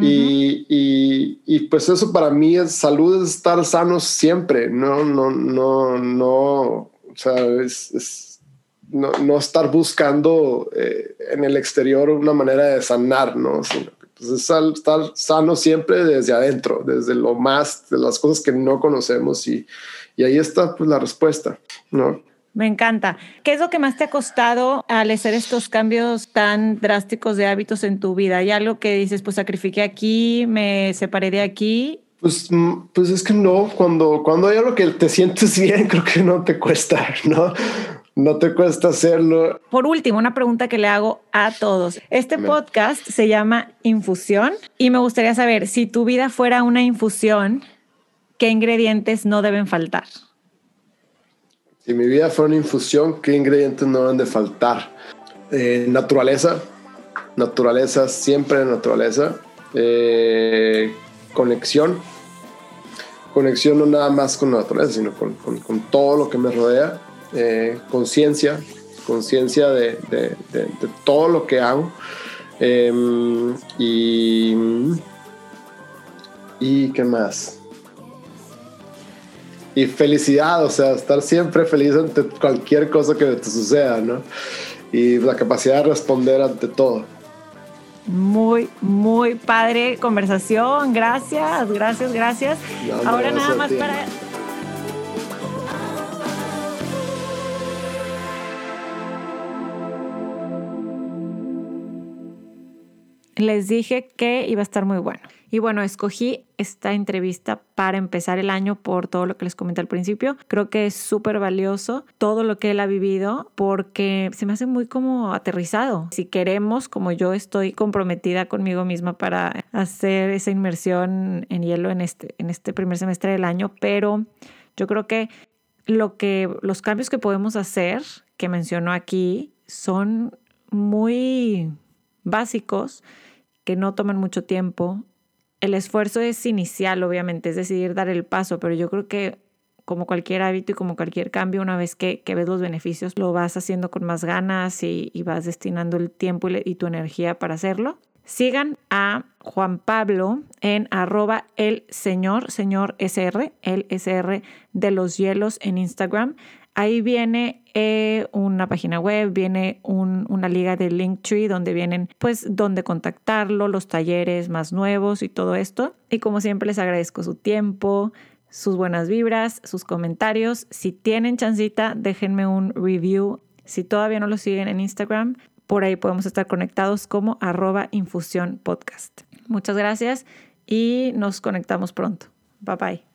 A: y, y, y, pues eso para mí es salud, es estar sanos siempre, no, no, no, no, o sea, es, no, no, estar buscando eh, en el exterior una manera de sanar, ¿no? Sino pues es estar sano siempre desde adentro, desde lo más, de las cosas que no conocemos y, y ahí está pues la respuesta, ¿no?
B: Me encanta. ¿Qué es lo que más te ha costado al hacer estos cambios tan drásticos de hábitos en tu vida? ¿Hay algo que dices, pues sacrifiqué aquí, me separé de aquí?
A: Pues, mm, pues es que no, cuando, cuando hay algo que te sientes bien, creo que no te cuesta, ¿no? No te cuesta hacerlo.
B: Por último, una pregunta que le hago a todos. Este podcast se llama Infusión y me gustaría saber, si tu vida fuera una infusión, ¿qué ingredientes no deben faltar?
A: Si mi vida fuera una infusión, ¿qué ingredientes no deben de faltar? Eh, naturaleza, naturaleza, siempre naturaleza. Eh, conexión, conexión no nada más con la naturaleza, sino con, todo lo que me rodea. Eh, conciencia, conciencia de, todo lo que hago. Em, y, y qué más y felicidad, o sea, estar siempre feliz ante cualquier cosa que te suceda, ¿no? Y la capacidad de responder ante todo.
B: Muy, muy padre conversación. Gracias, gracias, gracias. Ahora nada más para les dije que iba a estar muy bueno. Y bueno, escogí esta entrevista para empezar el año por todo lo que les comenté al principio. Creo que es súper valioso todo lo que él ha vivido porque se me hace muy como aterrizado. Si queremos, como yo estoy comprometida conmigo misma para hacer esa inmersión en hielo en este, en este primer semestre del año, pero yo creo que lo que los cambios que podemos hacer que mencionó aquí son muy básicos que no toman mucho tiempo. El esfuerzo es inicial, obviamente, es decidir dar el paso, pero yo creo que como cualquier hábito y como cualquier cambio, una vez que, ves los beneficios, lo vas haciendo con más ganas y, vas destinando el tiempo y, tu energía para hacerlo. Sigan a Juan Pablo en arroba el señor, señor SR, el SR de los hielos en Instagram. Ahí viene eh, una página web, viene una liga de Linktree donde vienen pues donde contactarlo, los talleres más nuevos y todo esto. Y como siempre les agradezco su tiempo, sus buenas vibras, sus comentarios. Si tienen chancita, déjenme un review. Si todavía no lo siguen en Instagram, por ahí podemos estar conectados como arroba infusión podcast. Muchas gracias y nos conectamos pronto. Bye bye.